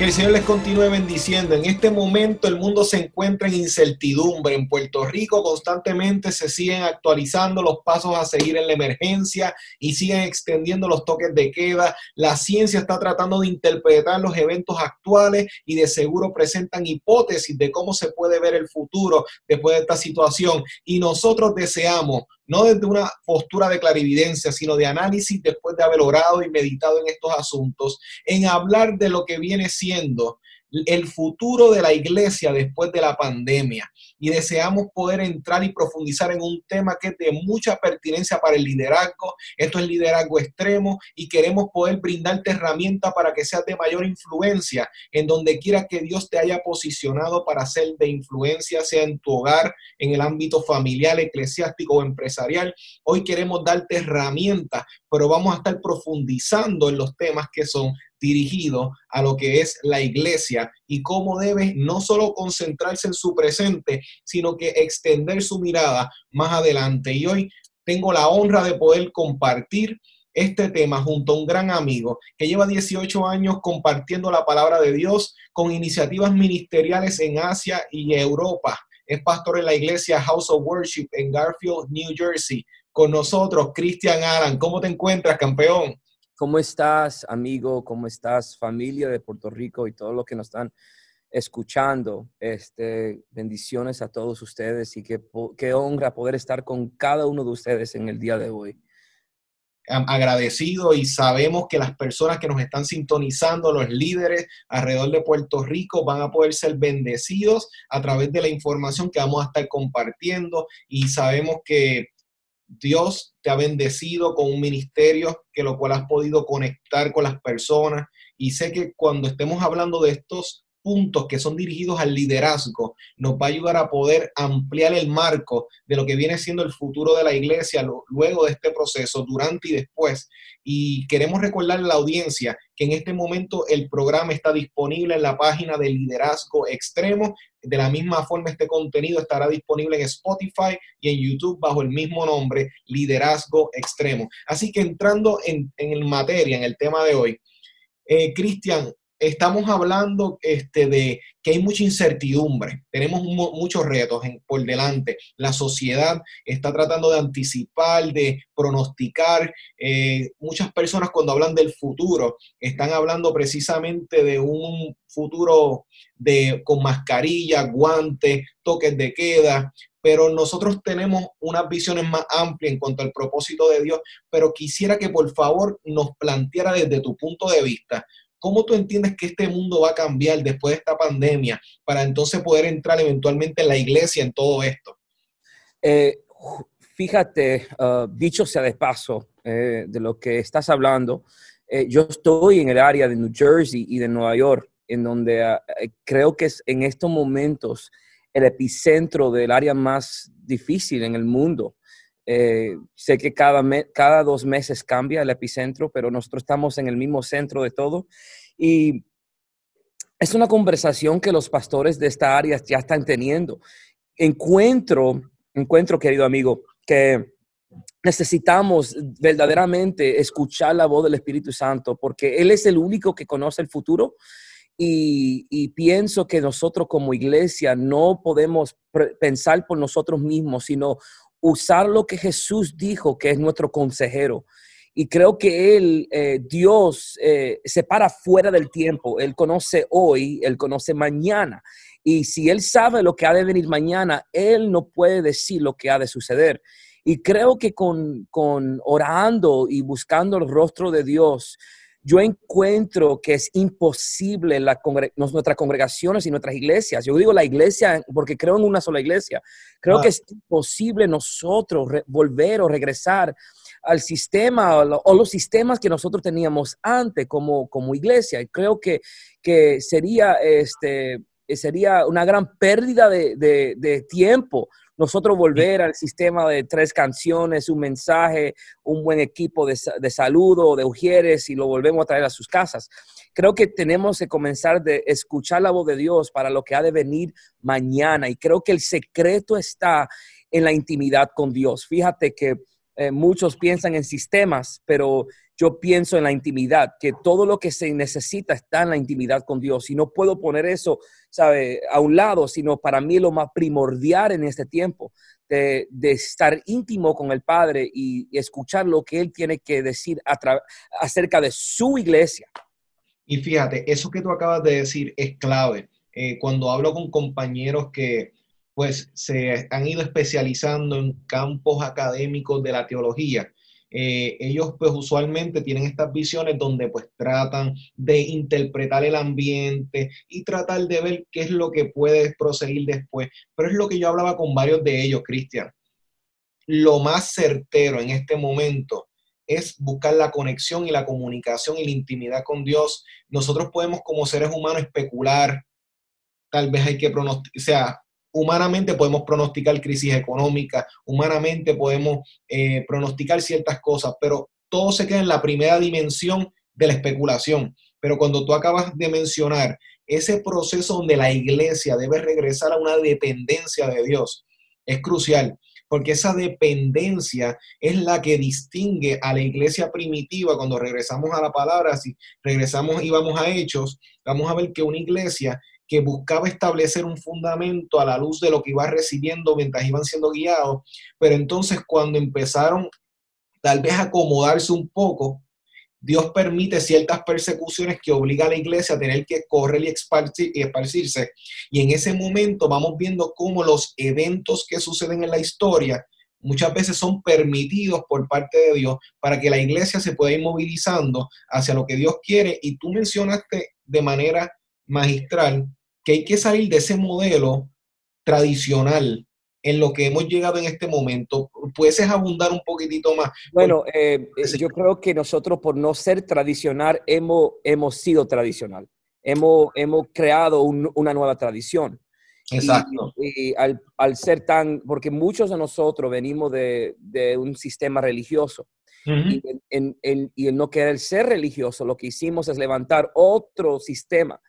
Que el Señor les continúe bendiciendo. En este momento el mundo se encuentra en incertidumbre. En Puerto Rico constantemente se siguen actualizando los pasos a seguir en la emergencia y siguen extendiendo los toques de queda. La ciencia está tratando de interpretar los eventos actuales y de seguro presentan hipótesis de cómo se puede ver el futuro después de esta situación. Y nosotros deseamos no desde una postura de clarividencia, sino de análisis después de haber orado y meditado en estos asuntos, en hablar de lo que viene siendo el futuro de la iglesia después de la pandemia y deseamos poder entrar y profundizar en un tema que es de mucha pertinencia para el liderazgo. Esto es liderazgo extremo y queremos poder brindarte herramientas para que seas de mayor influencia en donde quiera que Dios te haya posicionado para ser de influencia, sea en tu hogar, en el ámbito familiar, eclesiástico o empresarial. Hoy queremos darte herramientas, pero vamos a estar profundizando en los temas que son dirigido a lo que es la iglesia y cómo debe no solo concentrarse en su presente, sino que extender su mirada más adelante. Y hoy tengo la honra de poder compartir este tema junto a un gran amigo que lleva 18 años compartiendo la palabra de Dios con iniciativas ministeriales en Asia y Europa. Es pastor en la iglesia House of Worship en Garfield, New Jersey. Con nosotros, Christian Alan. ¿Cómo te encuentras, campeón? ¿Cómo estás, amigo? ¿Cómo estás, familia de Puerto Rico y todo lo que nos están escuchando? Este, bendiciones a todos ustedes y qué, qué honra poder estar con cada uno de ustedes en el día de hoy agradecido y sabemos que las personas que nos están sintonizando, los líderes alrededor de Puerto Rico, van a poder ser bendecidos a través de la información que vamos a estar compartiendo y sabemos que Dios te ha bendecido con un ministerio que lo cual has podido conectar con las personas y sé que cuando estemos hablando de estos puntos que son dirigidos al liderazgo, nos va a ayudar a poder ampliar el marco de lo que viene siendo el futuro de la iglesia luego de este proceso, durante y después. Y queremos recordarle a la audiencia en este momento el programa está disponible en la página de Liderazgo Extremo. De la misma forma, este contenido estará disponible en Spotify y en YouTube bajo el mismo nombre, Liderazgo Extremo. Así que entrando en, en materia, en el tema de hoy, eh, Cristian, estamos hablando este, de que hay mucha incertidumbre, tenemos muchos retos por delante. La sociedad está tratando de anticipar, de pronosticar. Eh, muchas personas cuando hablan del futuro están hablando precisamente de un futuro de, con mascarilla, guantes, toques de queda, pero nosotros tenemos unas visiones más amplias en cuanto al propósito de Dios, pero quisiera que por favor nos planteara desde tu punto de vista ¿Cómo tú entiendes que este mundo va a cambiar después de esta pandemia para entonces poder entrar eventualmente en la iglesia en todo esto? Eh, fíjate, uh, dicho sea de paso, eh, de lo que estás hablando, eh, yo estoy en el área de New Jersey y de Nueva York, en donde uh, creo que es en estos momentos el epicentro del área más difícil en el mundo. Sé que cada, cada dos meses cambia el epicentro, pero nosotros estamos en el mismo centro de todo y es una conversación que los pastores de esta área ya están teniendo. Encuentro, encuentro, querido amigo, que necesitamos verdaderamente escuchar la voz del Espíritu Santo porque Él es el único que conoce el futuro y pienso que nosotros como iglesia no podemos pensar por nosotros mismos, sino usar lo que Jesús dijo, que es nuestro consejero. Y creo que Él, eh, Dios, eh, se para fuera del tiempo. Él conoce hoy, Él conoce mañana. Y si Él sabe lo que ha de venir mañana, Él no puede decir lo que ha de suceder. Y creo que con, con orando y buscando el rostro de Dios, yo encuentro que es imposible la nuestras congregaciones y nuestras iglesias. Yo digo la iglesia porque creo en una sola iglesia. Creo que es imposible nosotros volver o regresar al sistema o, los sistemas que nosotros teníamos antes como, como iglesia. Y creo que, que sería este, sería una gran pérdida de, tiempo nosotros volver al sistema de tres canciones, un mensaje, un buen equipo de, de saludo, de ujieres y lo volvemos a traer a sus casas. Creo que tenemos que comenzar de escuchar la voz de Dios para lo que ha de venir mañana y creo que el secreto está en la intimidad con Dios. Fíjate que eh, muchos piensan en sistemas, pero yo pienso en la intimidad, que todo lo que se necesita está en la intimidad con Dios. Y no puedo poner eso, ¿sabe?, a un lado, sino para mí lo más primordial en este tiempo, de, estar íntimo con el Padre y, escuchar lo que Él tiene que decir acerca de su iglesia. Y fíjate, eso que tú acabas de decir es clave. Eh, cuando hablo con compañeros que pues se han ido especializando en campos académicos de la teología. Eh, ellos pues usualmente tienen estas visiones donde pues tratan de interpretar el ambiente y tratar de ver qué es lo que puede proseguir después. Pero es lo que yo hablaba con varios de ellos, Cristian. Lo más certero en este momento es buscar la conexión y la comunicación y la intimidad con Dios. Nosotros podemos como seres humanos especular, tal vez hay que pronosticar, humanamente podemos pronosticar crisis económica, humanamente podemos eh, pronosticar ciertas cosas, pero todo se queda en la primera dimensión de la especulación. Pero cuando tú acabas de mencionar ese proceso donde la iglesia debe regresar a una dependencia de Dios, es crucial, porque esa dependencia es la que distingue a la iglesia primitiva cuando regresamos a la palabra, si regresamos y vamos a hechos, vamos a ver que una iglesia que buscaba establecer un fundamento a la luz de lo que iba recibiendo mientras iban siendo guiados, pero entonces cuando empezaron tal vez a acomodarse un poco, Dios permite ciertas persecuciones que obliga a la iglesia a tener que correr y, esparcirse. Y en ese momento vamos viendo cómo los eventos que suceden en la historia muchas veces son permitidos por parte de Dios para que la iglesia se pueda ir movilizando hacia lo que Dios quiere. Y tú mencionaste de manera magistral que hay que salir de ese modelo tradicional en lo que hemos llegado en este momento. ¿Puedes abundar un poquitito más? Bueno, eh, yo creo que nosotros por no ser tradicional hemos, hemos sido tradicional. Hemos, hemos creado una nueva tradición. Exacto. Y, al, al, ser tan, porque muchos de nosotros venimos de, de un sistema religioso. y, en, en, y el no querer ser religioso, lo que hicimos es levantar otro sistema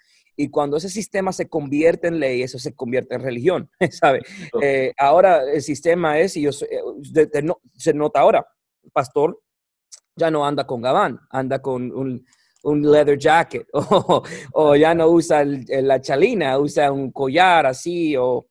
y cuando ese sistema se convierte en ley, eso se convierte en religión, ¿sabe? Eh, ahora el sistema es, y yo, eh, se nota ahora, pastor ya no anda con gabán, anda con un, un leather jacket, o, o ya no usa la chalina, usa un collar así, o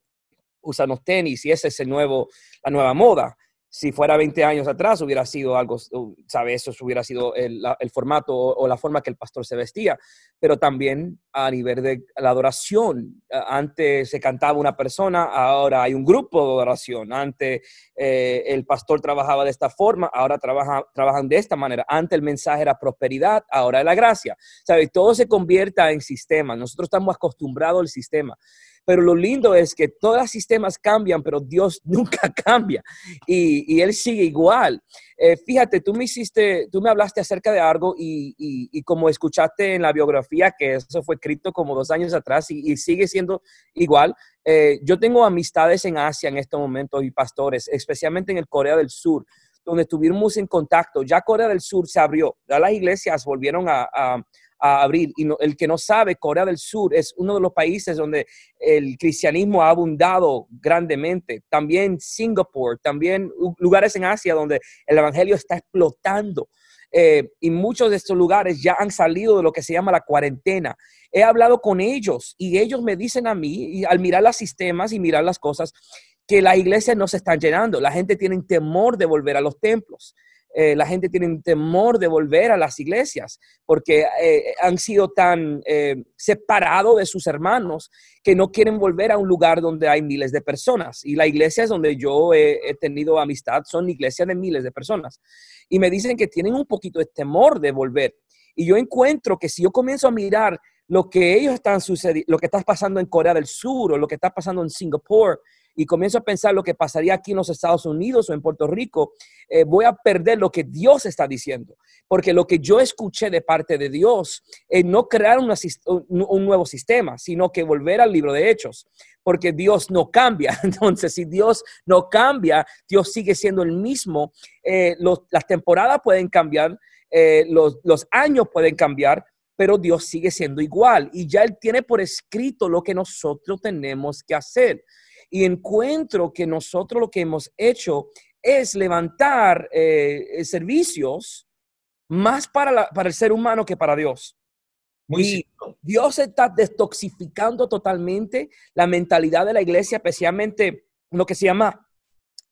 usa unos tenis, y ese es el nuevo, la nueva moda si fuera 20 años atrás hubiera sido algo, ¿sabes? Eso hubiera sido el, formato o, la forma que el pastor se vestía, pero también a nivel de la adoración. Antes se cantaba una persona, ahora hay un grupo de adoración. Antes eh, el pastor trabajaba de esta forma, ahora trabaja, trabajan de esta manera. Antes el mensaje era prosperidad, ahora es la gracia. ¿Sabes? Todo se convierta en sistema. Nosotros estamos acostumbrados al sistema. Pero lo lindo es que todos los sistemas cambian, pero Dios nunca cambia y, Él sigue igual. Eh, fíjate, tú me hiciste, tú me hablaste acerca de algo y, como escuchaste en la biografía, que eso fue escrito como dos años atrás y, sigue siendo igual. Eh, yo tengo amistades en Asia en estos momentos y pastores, especialmente en el Corea del Sur donde estuvimos en contacto. Ya Corea del Sur se abrió, ya las iglesias volvieron a abrir. Y el que no sabe, Corea del Sur es uno de los países donde el cristianismo ha abundado grandemente. También Singapur, también lugares en Asia donde el evangelio está explotando. Eh, y muchos de estos lugares ya han salido de lo que se llama la cuarentena. He hablado con ellos y ellos me dicen a mí, y al mirar los sistemas y mirar las cosas, que las iglesias no se están llenando. La gente tiene temor de volver a los templos. Eh, la gente tiene temor de volver a las iglesias porque eh, han sido tan eh, separados de sus hermanos que no quieren volver a un lugar donde hay miles de personas. Y la iglesia es donde yo he, tenido amistad, son iglesias de miles de personas. Y me dicen que tienen un poquito de temor de volver. Y yo encuentro que si yo comienzo a mirar lo que ellos están sucediendo, lo que está pasando en Corea del Sur o lo que está pasando en Singapur, y comienzo a pensar lo que pasaría aquí en los Estados Unidos o en Puerto Rico, eh, voy a perder lo que Dios está diciendo. Porque lo que yo escuché de parte de Dios es no crear un, nuevo sistema, sino que volver al libro de Hechos. Porque Dios no cambia. Entonces, si Dios no cambia, Dios sigue siendo el mismo. Eh, las temporadas pueden cambiar, eh, los, los años pueden cambiar, pero Dios sigue siendo igual y ya Él tiene por escrito lo que nosotros tenemos que hacer. Y encuentro que nosotros lo que hemos hecho es levantar eh, servicios más para, para, el ser humano que para Dios. Muy y Dios está detoxificando totalmente la mentalidad de la iglesia, especialmente lo que se llama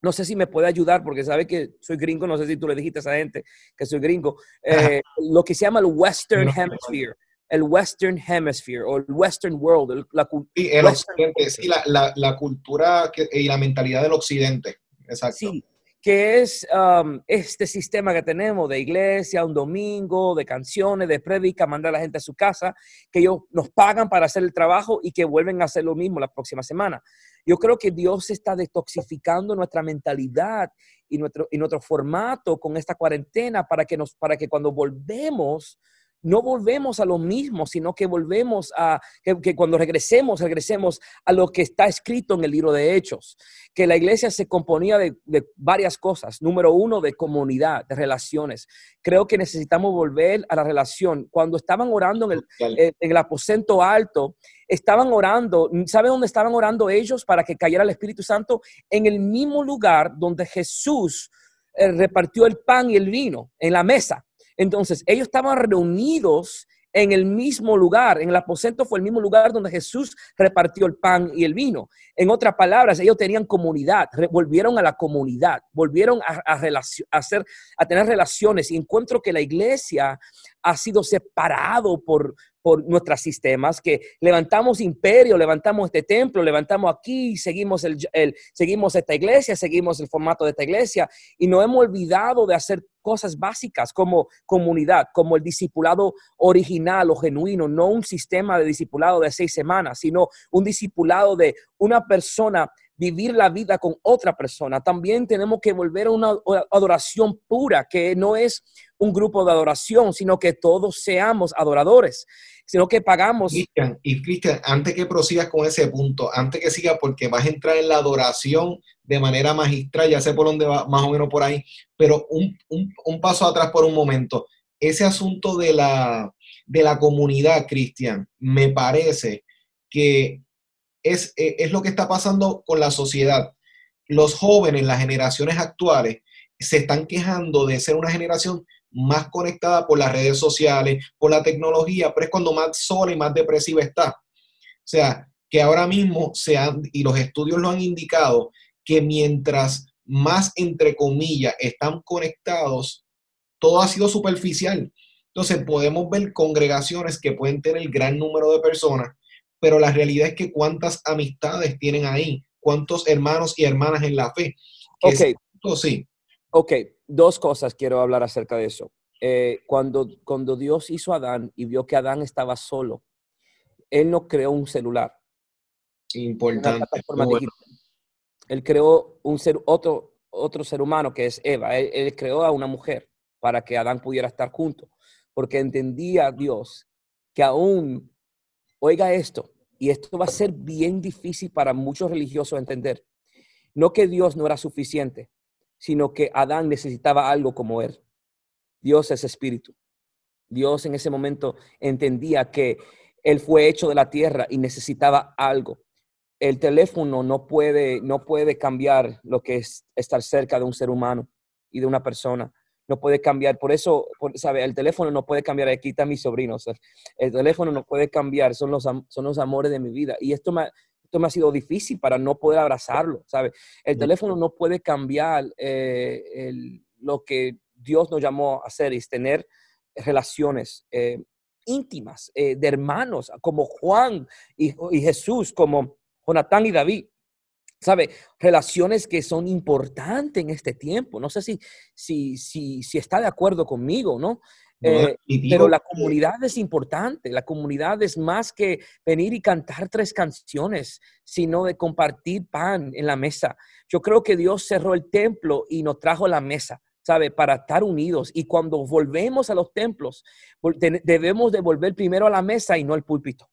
no sé si me puede ayudar porque sabe que soy gringo, no sé si tú le dijiste a esa gente que soy gringo, eh, lo que se llama el Western Hemisphere, el Western Hemisphere o el Western World. la, sí, el occidente, sí, la, la, cultura y la mentalidad del occidente, exacto. Sí, que es um, este sistema que tenemos de iglesia, un domingo, de canciones, de prédica, mandar a la gente a su casa, que ellos nos pagan para hacer el trabajo y que vuelven a hacer lo mismo la próxima semana. Yo creo que Dios está detoxificando nuestra mentalidad y nuestro, y nuestro formato con esta cuarentena para que, nos, para que cuando volvemos no volvemos a lo mismo, sino que volvemos a, que, cuando regresemos, regresemos a lo que está escrito en el libro de Hechos, que la iglesia se componía de, varias cosas. Número uno, de comunidad, de relaciones. Creo que necesitamos volver a la relación. Cuando estaban orando en el, en el aposento alto, estaban orando, ¿saben dónde estaban orando ellos para que cayera el Espíritu Santo? En el mismo lugar donde Jesús eh, repartió el pan y el vino, en la mesa. Entonces, ellos estaban reunidos en el mismo lugar, en el aposento fue el mismo lugar donde Jesús repartió el pan y el vino. En otras palabras, ellos tenían comunidad, volvieron a la comunidad, volvieron a, hacer, a tener relaciones y encuentro que la iglesia ha sido separado por, por nuestros sistemas, que levantamos imperio, levantamos este templo, levantamos aquí, seguimos, el, seguimos esta iglesia, seguimos el formato de esta iglesia y no hemos olvidado de hacer cosas básicas como comunidad, como el discipulado original o genuino, no un sistema de discipulado de seis semanas, sino un discipulado de una persona vivir la vida con otra persona. También tenemos que volver a una adoración pura, que no es un grupo de adoración, sino que todos seamos adoradores, sino que pagamos. Cristian, y Cristian, antes que prosigas con ese punto, antes que siga, porque vas a entrar en la adoración de manera magistral, ya sé por dónde va, más o menos por ahí, pero un, un paso atrás por un momento. Ese asunto de la, de la comunidad, Cristian, me parece que es, e, es lo que está pasando con la sociedad. Los jóvenes, las generaciones actuales, se están quejando de ser una generación más conectada por las redes sociales, por la tecnología, pero es cuando más sola y más depresiva está. O sea, que ahora mismo se han, y los estudios lo han indicado, que mientras más, entre comillas, están conectados, todo ha sido superficial. Entonces podemos ver congregaciones que pueden tener gran número de personas, pero la realidad es que cuántas amistades tienen ahí, cuántos hermanos y hermanas en la fe. Ok. sí. Ok, dos cosas quiero hablar acerca de eso. Eh, cuando, cuando Dios hizo a Adán y vio que Adán estaba solo, Él no creó un celular. Importante. Él creó un ser, otro, otro ser humano que es Eva. Él, él creó a una mujer para que Adán pudiera estar junto, porque entendía Dios que aún Oiga esto, y esto va a ser bien difícil para muchos religiosos entender. No que Dios no era suficiente, sino que Adán necesitaba algo como él. Dios es espíritu. Dios en ese momento entendía que él fue hecho de la tierra y necesitaba algo. El teléfono no puede, no puede cambiar lo que es estar cerca de un ser humano y de una persona no puede cambiar. Por eso, ¿sabe? El teléfono no puede cambiar. Aquí están mis sobrinos. El teléfono no puede cambiar. Son los, son los amores de mi vida. Y esto me, esto me ha sido difícil para no poder abrazarlo, ¿sabe? El teléfono no puede cambiar eh, lo que Dios nos llamó a hacer, es tener relaciones eh, íntimas eh, de hermanos, como Juan y, y Jesús, como Jonatán y David. ¿sabe? Relaciones que son importantes en este tiempo. No sé si, si, si, si está de acuerdo conmigo, ¿no? Eh, pero la comunidad es importante, la comunidad es más que venir y cantar tres canciones, sino de compartir pan en la mesa. Yo creo que Dios cerró el templo y nos trajo la mesa. ¿sabe? Para estar unidos. Y cuando volvemos a los templos, debemos de volver primero a la mesa y no al púlpito.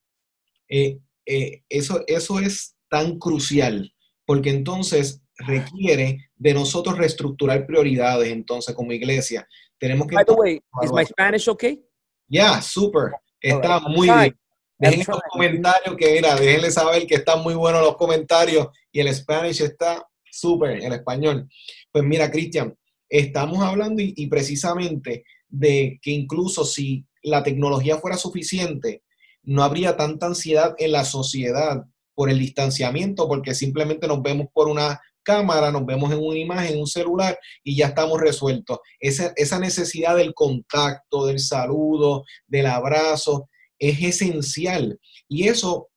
Eh, eh, eso, eso es tan crucial, porque entonces requiere de nosotros reestructurar prioridades, entonces, como iglesia. Tenemos que... By the way, is my Spanish okay? Yeah, super. Está muy bien. Déjenle los comentarios que era, déjenle saber que están muy buenos los comentarios y el Spanish está súper, el español. Pues mira, Cristian, estamos hablando y, precisamente de que incluso si la tecnología fuera suficiente, no habría tanta ansiedad en la sociedad por el distanciamiento, porque simplemente nos vemos por una cámara, nos vemos en una imagen, en un celular y ya estamos resueltos. Esa, necesidad del contacto, del saludo, del abrazo, es esencial. Y eso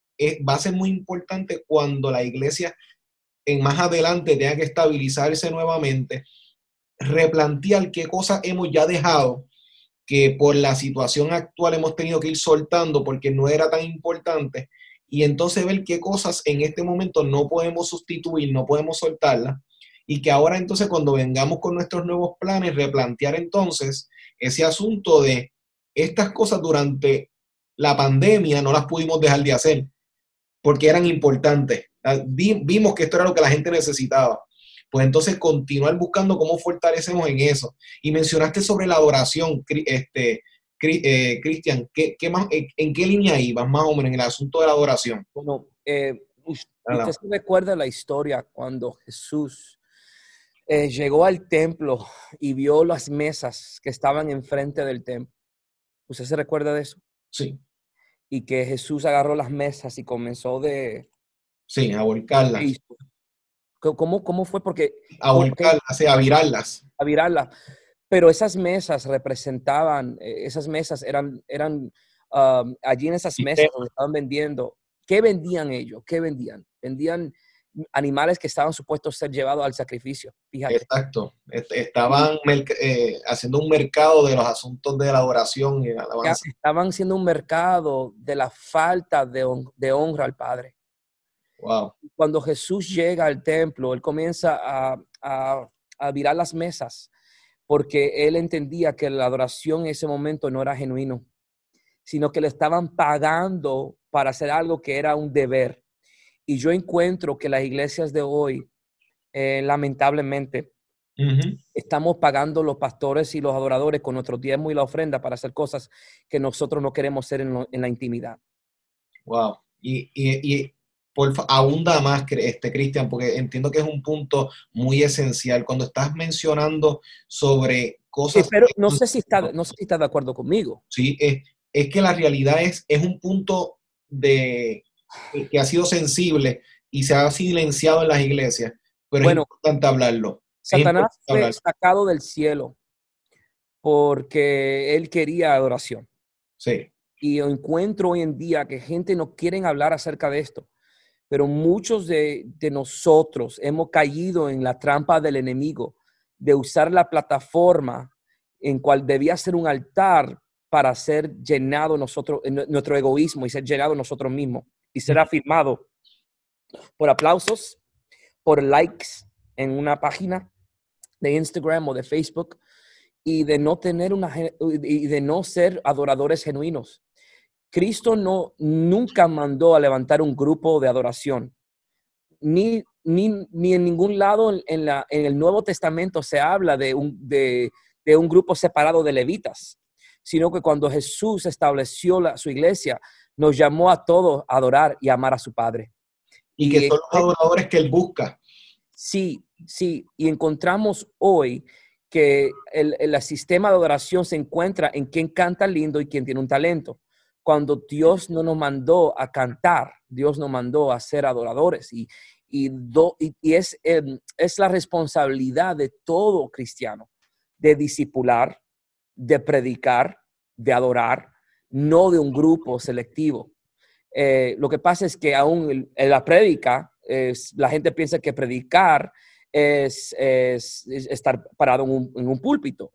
va a ser muy importante cuando la iglesia en más adelante tenga que estabilizarse nuevamente replantear qué cosas hemos ya dejado que por la situación actual hemos tenido que ir soltando porque no era tan importante y entonces ver qué cosas en este momento no podemos sustituir, no podemos soltarlas y que ahora entonces cuando vengamos con nuestros nuevos planes replantear entonces ese asunto de estas cosas durante la pandemia no las pudimos dejar de hacer porque eran importantes. Vimos que esto era lo que la gente necesitaba pues entonces continuar buscando cómo fortalecemos en eso. Y mencionaste sobre la adoración, este, eh, Cristian, ¿qué, más, ¿en qué línea ibas más o menos en el asunto de la adoración? Bueno, eh, usted, se recuerda la historia cuando Jesús eh, llegó al templo y vio las mesas que estaban enfrente del templo. ¿Usted se recuerda de eso? Sí. Y que Jesús agarró las mesas y comenzó de... Sí, a volcarlas. ¿Cómo, cómo fue? Porque... A volcarlas, a virarlas. A virarlas. Pero esas mesas representaban, eh, esas mesas eran, eran um, allí en esas mesas donde estaban vendiendo. ¿Qué vendían ellos? ¿Qué vendían? Vendían animales que estaban supuestos a ser llevados al sacrificio. Fíjate. Exacto. Estaban eh, haciendo un mercado de los asuntos de la adoración y la alabanza. Estaban haciendo un mercado de la falta de, de honra al Padre. Cuando Jesús llega al templo, él comienza a, a, virar las mesas porque él entendía que la adoración en ese momento no era genuino, sino que le estaban pagando para hacer algo que era un deber. Y yo encuentro que las iglesias de hoy, eh, lamentablemente, estamos pagando los pastores y los adoradores con nuestro diezmo y la ofrenda para hacer cosas que nosotros no queremos hacer en, la intimidad. Wow. Y, y, por abunda más, este, Cristian, porque entiendo que es un punto muy esencial. Cuando estás mencionando sobre cosas... pero no sé, si está, no sé si estás de acuerdo conmigo. Sí, es, es que la realidad es, es un punto de, que ha sido sensible y se ha silenciado en las iglesias, pero es importante hablarlo. Satanás fue sacado del cielo porque él quería adoración. Sí. Y encuentro hoy en día que gente no quiere hablar acerca de esto pero muchos de, nosotros hemos caído en la trampa del enemigo de usar la plataforma en cual debía ser un altar para ser llenado nosotros, nuestro egoísmo y ser llenado nosotros mismos y ser afirmado por aplausos, por likes en una página de Instagram o de Facebook y de no tener una y de no ser adoradores genuinos. Cristo no, nunca mandó a levantar un grupo de adoración. Ni, ni, en ningún lado en, la, en, el Nuevo Testamento se habla de un, de, un grupo separado de levitas, sino que cuando Jesús estableció su iglesia, nos llamó a todos a adorar y amar a su Padre. Y, que son los adoradores que Él busca. Sí, sí. Y encontramos hoy que el, el, sistema de adoración se encuentra en quien canta lindo y quien tiene un talento cuando Dios no nos mandó a cantar, Dios nos mandó a ser adoradores y, y, es, em, es la responsabilidad de todo cristiano de discipular, de predicar, de adorar, no de un grupo selectivo. Eh, lo que pasa es que aún en la prédica, la gente piensa que predicar es, estar parado en un, púlpito,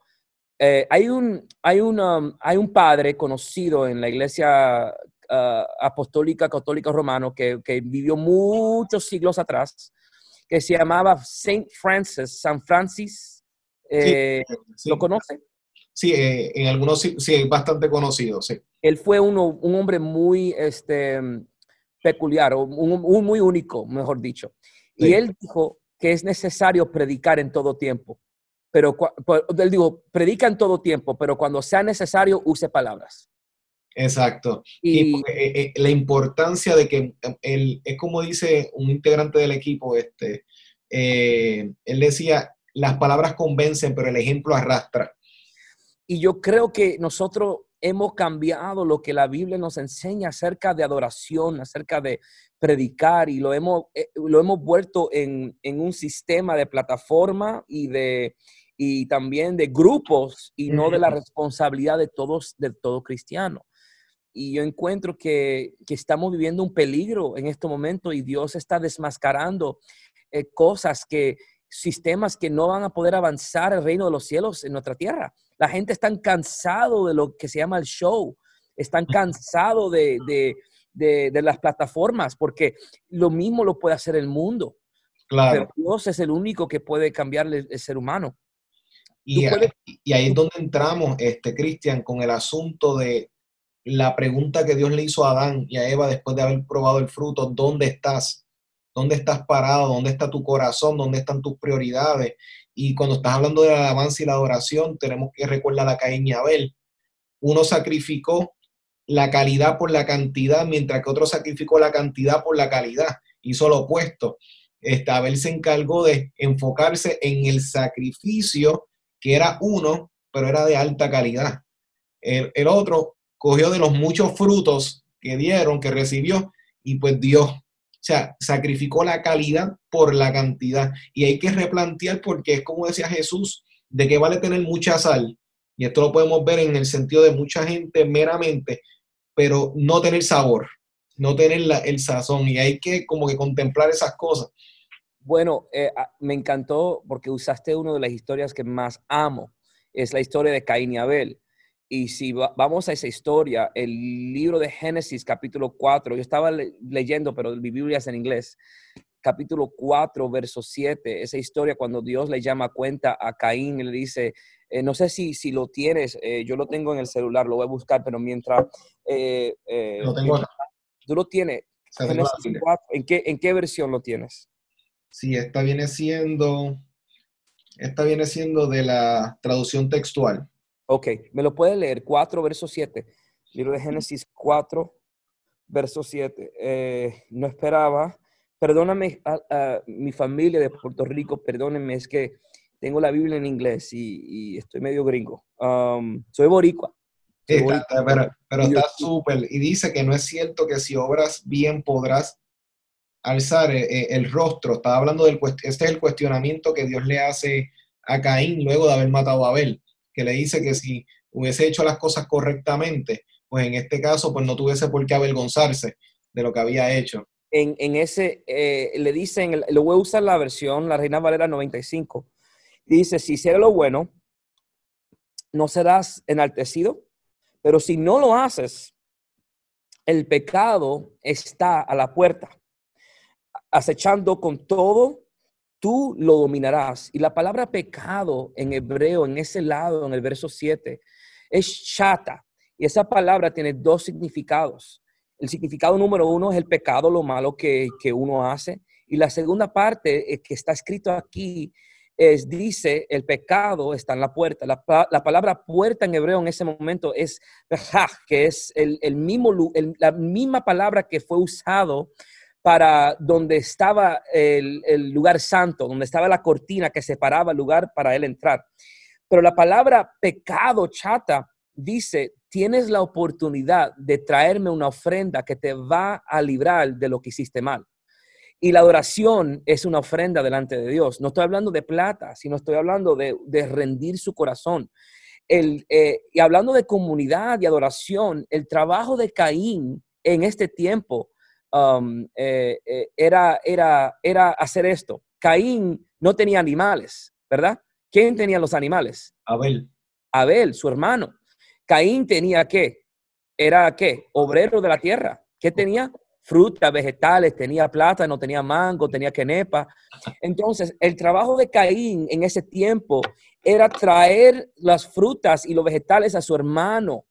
Eh, hay, un, hay, um, hay un padre conocido en la iglesia uh, apostólica católica romano que, vivió muchos siglos atrás, que se llamaba Saint Francis, San Francis. Eh, ¿Lo conoce? Sí, eh, en algunos sí, es bastante conocido, sí. Él fue uno, un hombre muy este, peculiar, un, muy único, mejor dicho. Y él dijo que es necesario predicar en todo tiempo. Pero él dijo, predica en todo tiempo, pero cuando sea necesario, use palabras. Exacto. Y, eh, eh, la importancia de que él, es como dice un integrante del equipo, este, él decía, las palabras convencen, pero el ejemplo arrastra. Y yo creo que nosotros hemos cambiado lo que la Biblia nos enseña acerca de adoración, acerca de predicar y lo hemos, eh, lo hemos vuelto en, un sistema de plataforma y, de, y también de grupos y no de la responsabilidad de todos, de todo cristiano. Y yo encuentro que, estamos viviendo un peligro en este momento y Dios está desmascarando eh, cosas que, sistemas que no van a poder avanzar el reino de los cielos en nuestra tierra. La gente está cansado de lo que se llama el show, están cansados de, de, las plataformas, porque lo mismo lo puede hacer el mundo. Claro. Pero Dios es el único que puede cambiar el, ser humano. Y, y, ahí es donde entramos, este, Cristian, con el asunto de la pregunta que Dios le hizo a Adán y a Eva después de haber probado el fruto, ¿dónde estás? dónde estás parado, dónde está tu corazón, dónde están tus prioridades. Y cuando estás hablando de la alabanza y la adoración, tenemos que recordar a Caín y Abel. Uno sacrificó la calidad por la cantidad, mientras que otro sacrificó la cantidad por la calidad. Hizo lo opuesto. Este, Abel se encargó de enfocarse en el sacrificio, que era uno, pero era de alta calidad. El, otro cogió de los muchos frutos que dieron, que recibió, y pues dio o sea, sacrificó la calidad por la cantidad. Y hay que replantear porque es como decía Jesús, de qué vale tener mucha sal. Y esto lo podemos ver en el sentido de mucha gente meramente, pero no tener sabor, no tener el sazón. Y hay que como que contemplar esas cosas. Bueno, eh, ah, me encantó porque usaste una de las historias que más amo. Es la historia de Caín y Abel. Y si vamos a esa historia, el libro de Génesis capítulo 4, yo estaba leyendo, pero mi Biblia es en inglés, capítulo 4, verso 7, esa historia cuando Dios le llama a cuenta a Caín y le dice, eh, no sé si, si lo tienes, eh, yo lo tengo en el celular, lo voy a buscar, pero mientras... Eh, lo tengo Tú lo tienes. ¿en, qué, ¿En qué versión lo tienes? Sí, esta viene siendo, esta viene siendo de la traducción textual. Ok, me lo puede leer, 4, verso 7. Libro de Génesis 4, verso 7. Eh, no esperaba, perdóname a, mi familia de Puerto Rico, perdónenme, es que tengo la Biblia en inglés y, estoy medio gringo. Um, soy boricua. pero, está súper. Y dice que no es cierto que si obras bien podrás alzar eh, eh, el rostro. Estaba hablando del, este es el cuestionamiento que Dios le hace a Caín luego de haber matado a Abel que le dice que si hubiese hecho las cosas correctamente, pues en este caso, pues no tuviese por qué avergonzarse de lo que había hecho. En, ese, eh, le dicen, lo voy a usar la versión, la Reina Valera 95, dice, si hiciera lo bueno, no serás enaltecido, pero si no lo haces, el pecado está a la puerta, acechando con todo tú lo dominarás. Y la palabra pecado en hebreo, en ese lado, en el verso 7, es chata. Y esa palabra tiene dos significados. El significado número uno es el pecado, lo malo que, uno hace. Y la segunda parte eh, que está escrito aquí es, dice, el pecado está en la puerta. La, palabra puerta en hebreo en ese momento es que es el, mismo, la misma palabra que fue usado para donde estaba el, lugar santo, donde estaba la cortina que separaba el lugar para él entrar. Pero la palabra pecado, chata, dice, tienes la oportunidad de traerme una ofrenda que te va a librar de lo que hiciste mal. Y la adoración es una ofrenda delante de Dios. No estoy hablando de plata, sino estoy hablando de, rendir su corazón. El, eh, y hablando de comunidad y adoración, el trabajo de Caín en este tiempo Um, eh, eh, era, era, era hacer esto. Caín no tenía animales, ¿verdad? ¿Quién tenía los animales? Abel. Abel, su hermano. Caín tenía qué? Era qué? Obrero de la tierra. ¿Qué tenía? Frutas, vegetales, tenía plátano, tenía mango, tenía quenepa. Entonces, el trabajo de Caín en ese tiempo era traer las frutas y los vegetales a su hermano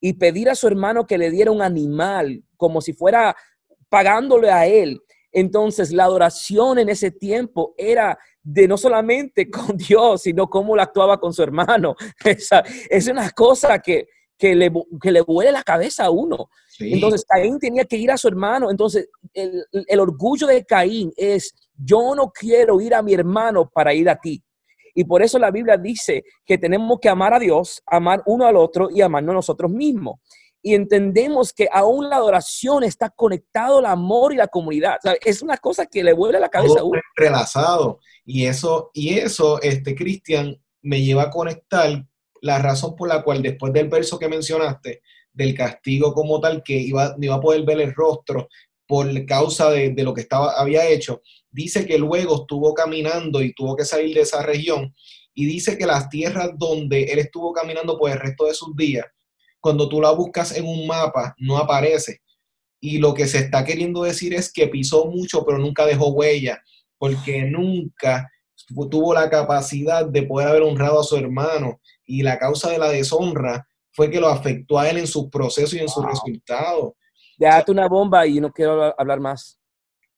y pedir a su hermano que le diera un animal como si fuera pagándole a él. Entonces, la adoración en ese tiempo era de no solamente con Dios, sino cómo lo actuaba con su hermano. Esa, es una cosa que, que, le, que le huele la cabeza a uno. Entonces, Caín tenía que ir a su hermano. Entonces, el, el orgullo de Caín es, yo no quiero ir a mi hermano para ir a ti. Y por eso la Biblia dice que tenemos que amar a Dios, amar uno al otro y amarnos a nosotros mismos y entendemos que aún la adoración está conectado al amor y la comunidad. es una cosa que le vuelve la cabeza uno. Entrelazado. Y eso, y eso, este, Cristian, me lleva a conectar la razón por la cual después del verso que mencionaste, del castigo como tal, que iba, no iba a poder ver el rostro por causa de, de lo que estaba, había hecho, dice que luego estuvo caminando y tuvo que salir de esa región. Y dice que las tierras donde él estuvo caminando por el resto de sus días, cuando tú la buscas en un mapa, no aparece. Y lo que se está queriendo decir es que pisó mucho, pero nunca dejó huella, porque nunca tuvo la capacidad de poder haber honrado a su hermano. Y la causa de la deshonra fue que lo afectó a él en sus procesos y en sus resultados. Déjate una bomba y no quiero hablar más.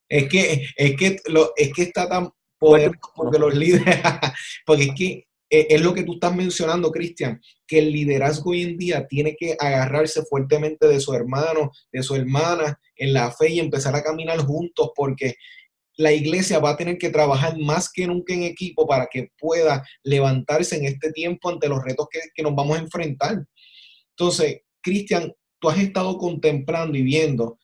Es que, es que, lo, es que está tan poderoso porque los líderes, porque es que es lo que tú estás mencionando, Cristian, que el liderazgo hoy en día tiene que agarrarse fuertemente de su hermano, de su hermana en la fe y empezar a caminar juntos porque la iglesia va a tener que trabajar más que nunca en equipo para que pueda levantarse en este tiempo ante los retos que, nos vamos a enfrentar. Entonces, Cristian, tú has estado contemplando y viendo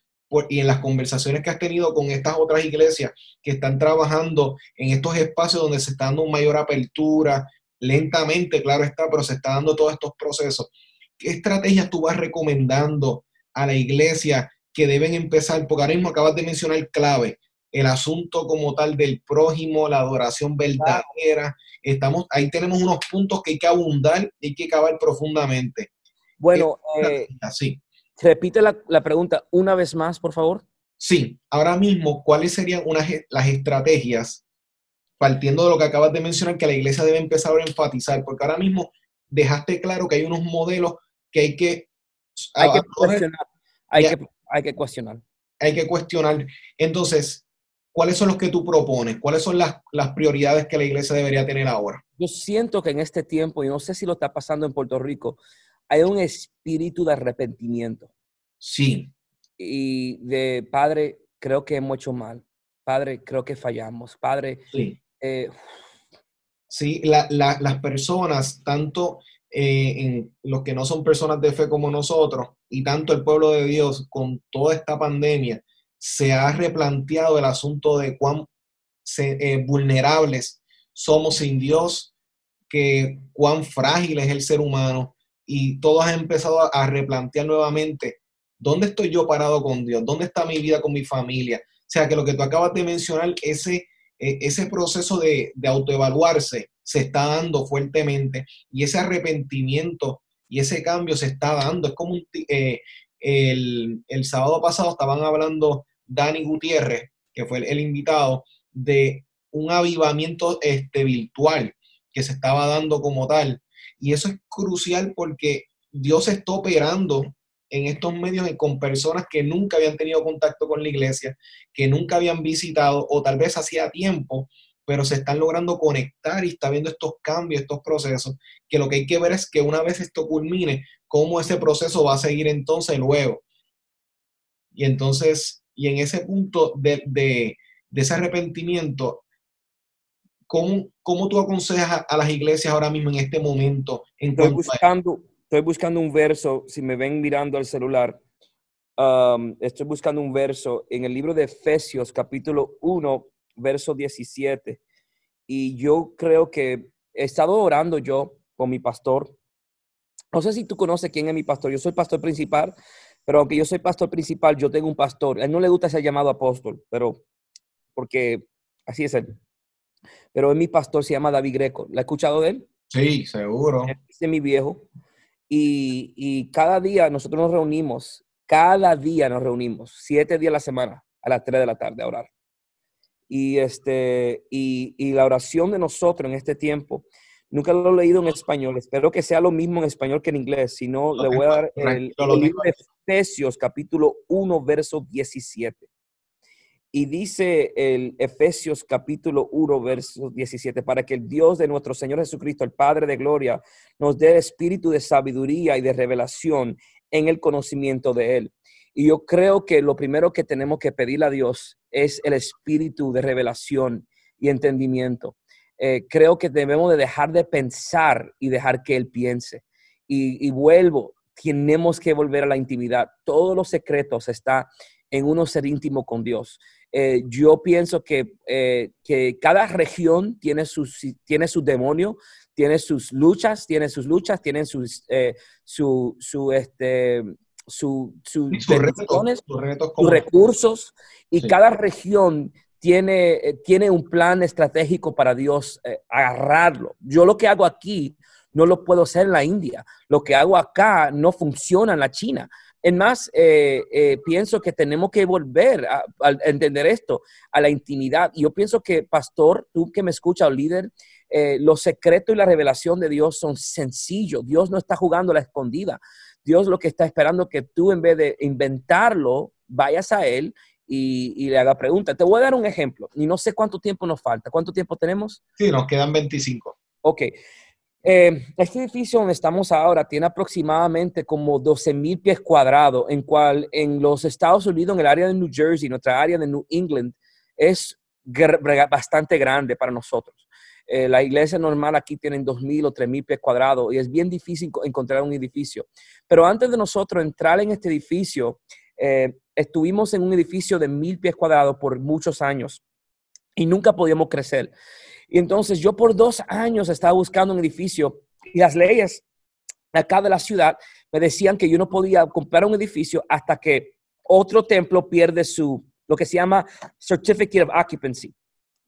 y en las conversaciones que has tenido con estas otras iglesias que están trabajando en estos espacios donde se está dando mayor apertura, lentamente, claro está, pero se está dando todos estos procesos. ¿Qué estrategias tú vas recomendando a la iglesia que deben empezar? Porque ahora mismo acabas de mencionar clave, el asunto como tal del prójimo, la adoración verdadera. Estamos, ahí tenemos unos puntos que hay que abundar y hay que cavar profundamente. Bueno, eh, repite la, la, pregunta una vez más, por favor. Sí, ahora mismo, ¿cuáles serían unas, las estrategias partiendo de lo que acabas de mencionar, que la iglesia debe empezar a enfatizar, porque ahora mismo dejaste claro que hay unos modelos que hay que... Hay que cuestionar. Hay, que, hay que cuestionar. Hay que cuestionar. Entonces, ¿cuáles son los que tú propones? ¿Cuáles son las, las prioridades que la iglesia debería tener ahora? Yo siento que en este tiempo, y no sé si lo está pasando en Puerto Rico, hay un espíritu de arrepentimiento. Sí. Y de, Padre, creo que hemos hecho mal. Padre, creo que fallamos. Padre, sí. Eh, sí, las personas, tanto eh, en los que no son personas de fe como nosotros, y tanto el pueblo de Dios, con toda esta pandemia, se ha replanteado el asunto de cuán eh, vulnerables somos sin Dios, que cuán frágil es el ser humano, y todos han empezado a replantear nuevamente, ¿dónde estoy yo parado con Dios? ¿Dónde está mi vida con mi familia? O sea, que lo que tú acabas de mencionar, ese ese proceso de, autoevaluarse se está dando fuertemente y ese arrepentimiento y ese cambio se está dando. Es como eh, el, sábado pasado estaban hablando Dani Gutiérrez, que fue el, invitado, de un avivamiento este, virtual que se estaba dando como tal. Y eso es crucial porque Dios está operando en estos medios con personas que nunca habían tenido contacto con la iglesia, que nunca habían visitado o tal vez hacía tiempo, pero se están logrando conectar y está viendo estos cambios, estos procesos, que lo que hay que ver es que una vez esto culmine, cómo ese proceso va a seguir entonces luego. Y entonces, y en ese punto de, ese arrepentimiento, ¿cómo, ¿cómo, tú aconsejas a, las iglesias ahora mismo en este momento? En Estoy buscando, estoy buscando un verso, si me ven mirando el celular, um, estoy buscando un verso en el libro de Efesios, capítulo 1, verso 17. Y yo creo que he estado orando yo con mi pastor. No sé si tú conoces quién es mi pastor. Yo soy pastor principal, pero aunque yo soy pastor principal, yo tengo un pastor. A él no le gusta ser llamado apóstol, pero porque así es él. Pero es mi pastor, se llama David Greco. ¿La ha escuchado de él? Sí, seguro. Ese mi viejo. Y, y cada día nosotros nos reunimos, cada día nos reunimos, siete días a la semana, a las tres de la tarde a orar. Y, este, y, y la oración de nosotros en este tiempo, nunca lo he leído en español, espero que sea lo mismo en español que en inglés, si no, le voy a dar el, el libro de Efesios capítulo 1, verso 17. Y dice el Efesios capítulo 1, verso 17, para que el Dios de nuestro Señor Jesucristo, el Padre de Gloria, nos dé espíritu de sabiduría y de revelación en el conocimiento de Él. Y yo creo que lo primero que tenemos que pedir a Dios es el espíritu de revelación y entendimiento. Eh, creo que debemos de dejar de pensar y dejar que Él piense. Y, y vuelvo, tenemos que volver a la intimidad. Todos los secretos están en uno ser íntimo con Dios. Eh, yo pienso que, eh, que, cada región tiene sus, tiene su demonio, tiene sus luchas, tiene sus luchas, tienen sus, eh, su, su, este, su, su sus retos, sus recursos, y sí. cada región tiene, tiene un plan estratégico para Dios agarrarlo. Yo lo que hago aquí no lo puedo hacer en la India. Lo que hago acá no funciona en la China. Es más, eh, eh, pienso que tenemos que volver a, a, entender esto, a la intimidad. Yo pienso que, pastor, tú que me escuchas, líder, eh, los secretos y la revelación de Dios son sencillos. Dios no está jugando a la escondida. Dios lo que está esperando es que tú, en vez de inventarlo, vayas a Él y, y, le haga preguntas. Te voy a dar un ejemplo. Y no sé cuánto tiempo nos falta. ¿Cuánto tiempo tenemos? Sí, nos quedan 25. Ok. Eh, este edificio donde estamos ahora tiene aproximadamente como 12 mil pies cuadrados, en cual en los Estados Unidos, en el área de New Jersey, nuestra área de New England, es bastante grande para nosotros. Eh, la iglesia normal aquí tienen 2.000 o 3.000 pies cuadrados y es bien difícil encontrar un edificio. Pero antes de nosotros entrar en este edificio, eh, estuvimos en un edificio de 1.000 pies cuadrados por muchos años y nunca podíamos crecer. Y entonces yo por dos años estaba buscando un edificio y las leyes acá de la ciudad me decían que yo no podía comprar un edificio hasta que otro templo pierde su, lo que se llama Certificate of Occupancy.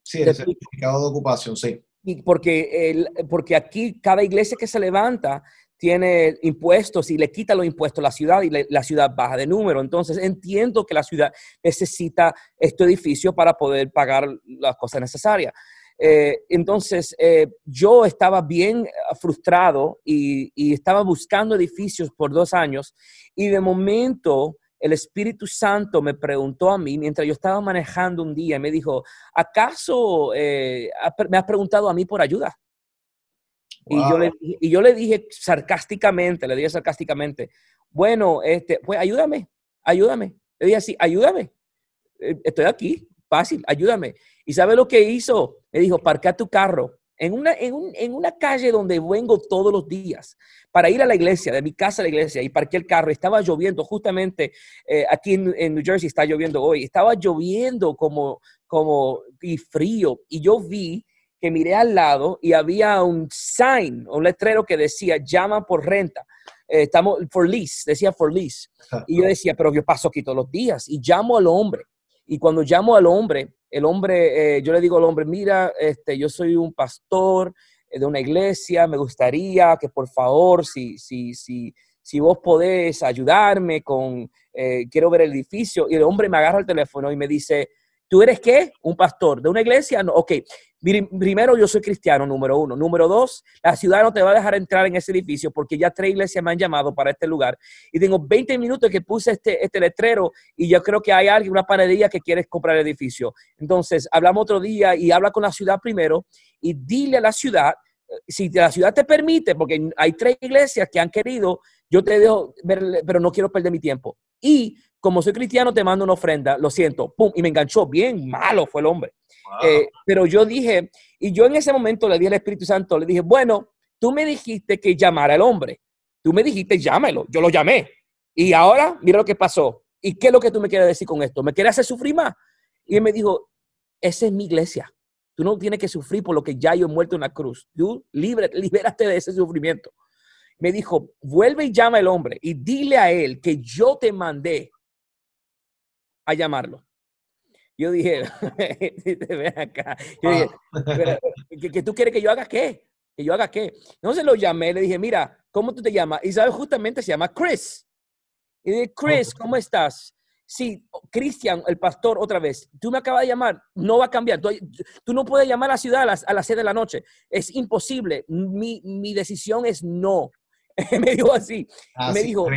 Sí, el certificado de ocupación, sí. Y porque, el, porque aquí cada iglesia que se levanta tiene impuestos y le quita los impuestos a la ciudad y le, la ciudad baja de número. Entonces entiendo que la ciudad necesita este edificio para poder pagar las cosas necesarias. Eh, entonces, eh, yo estaba bien eh, frustrado y, y, estaba buscando edificios por dos años y de momento el Espíritu Santo me preguntó a mí mientras yo estaba manejando un día y me dijo, ¿acaso eh, me has preguntado a mí por ayuda? Wow. Y, yo le, y yo le dije sarcásticamente, le dije sarcásticamente, bueno, este, pues ayúdame, ayúdame. Le dije así, ayúdame. Estoy aquí, fácil, ayúdame. ¿Y sabe lo que hizo? Me dijo, parquea tu carro en una, en, un, en una calle donde vengo todos los días para ir a la iglesia, de mi casa a la iglesia, y parqué el carro. Estaba lloviendo, justamente eh, aquí en, en, New Jersey está lloviendo hoy. Estaba lloviendo como, como y frío. Y yo vi que miré al lado y había un sign, un letrero que decía, llama por renta. Eh, estamos, for lease, decía for lease. Y yo decía, pero yo paso aquí todos los días y llamo al hombre. Y cuando llamo al hombre, el hombre, eh, yo le digo al hombre, mira, este, yo soy un pastor de una iglesia, me gustaría que por favor, si, si, si, si vos podés ayudarme con, eh, quiero ver el edificio. Y el hombre me agarra el teléfono y me dice, ¿tú eres qué? ¿Un pastor de una iglesia? No, ok, primero yo soy cristiano, número uno. Número dos, la ciudad no te va a dejar entrar en ese edificio porque ya tres iglesias me han llamado para este lugar. Y tengo 20 minutos que puse este, este letrero y yo creo que hay alguien, una panadería que quiere comprar el edificio. Entonces, hablamos otro día y habla con la ciudad primero y dile a la ciudad, si la ciudad te permite, porque hay tres iglesias que han querido, yo te dejo pero no quiero perder mi tiempo. Y como soy cristiano, te mando una ofrenda, lo siento, pum, y me enganchó, bien malo fue el hombre. Wow. Eh, pero yo dije, y yo en ese momento le dije al Espíritu Santo, le dije, bueno, tú me dijiste que llamara al hombre, tú me dijiste, llámelo, yo lo llamé. Y ahora, mira lo que pasó. ¿Y qué es lo que tú me quieres decir con esto? ¿Me quieres hacer sufrir más? Y él me dijo, esa es mi iglesia. Tú no tienes que sufrir por lo que ya yo he muerto en la cruz. Tú libre, libérate de ese sufrimiento. Me dijo, vuelve y llama al hombre y dile a él que yo te mandé a llamarlo. Yo dije, ven acá. Yo dije, ¿que, ¿que, tú quieres que yo haga qué? ¿Que yo haga qué? Entonces lo llamé, le dije, mira, ¿cómo tú te llamas? Y sabes, justamente se llama Chris. Y dije, Chris, ¿cómo estás? Sí, Cristian, el pastor, otra vez, tú me acabas de llamar, no va a cambiar. Tú, no puedes llamar a la ciudad a las, a las 6 de la noche. Es imposible. Mi, mi decisión es no. me dijo así. me dijo,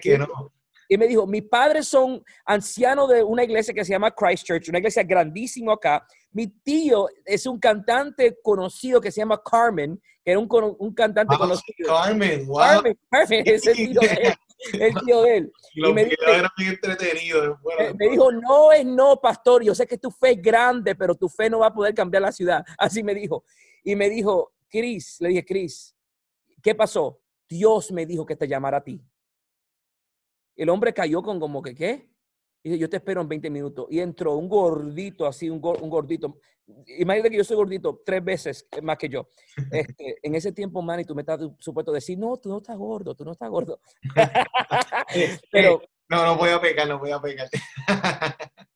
que no. Y me dijo, mis padres son ancianos de una iglesia que se llama Christ Church, una iglesia grandísima acá. Mi tío es un cantante conocido que se llama Carmen, que era un, un cantante ah, conocido. Carmen, wow. Carmen, Carmen es el tío de él. El tío de él. y me, dijo, me dijo, no es no, pastor. Yo sé que tu fe es grande, pero tu fe no va a poder cambiar la ciudad. Así me dijo. Y me dijo, Chris, le dije, Chris, ¿qué pasó? Dios me dijo que te llamara a ti. El hombre cayó con como que, ¿qué? Y dice, yo te espero en 20 minutos. Y entró un gordito, así, un, gordito. Imagínate que yo soy gordito tres veces más que yo. Este, en ese tiempo, Manny, tú me estás supuesto decir, no, tú no estás gordo, tú no estás gordo. Pero, no, no voy a pegar, no voy a pegar.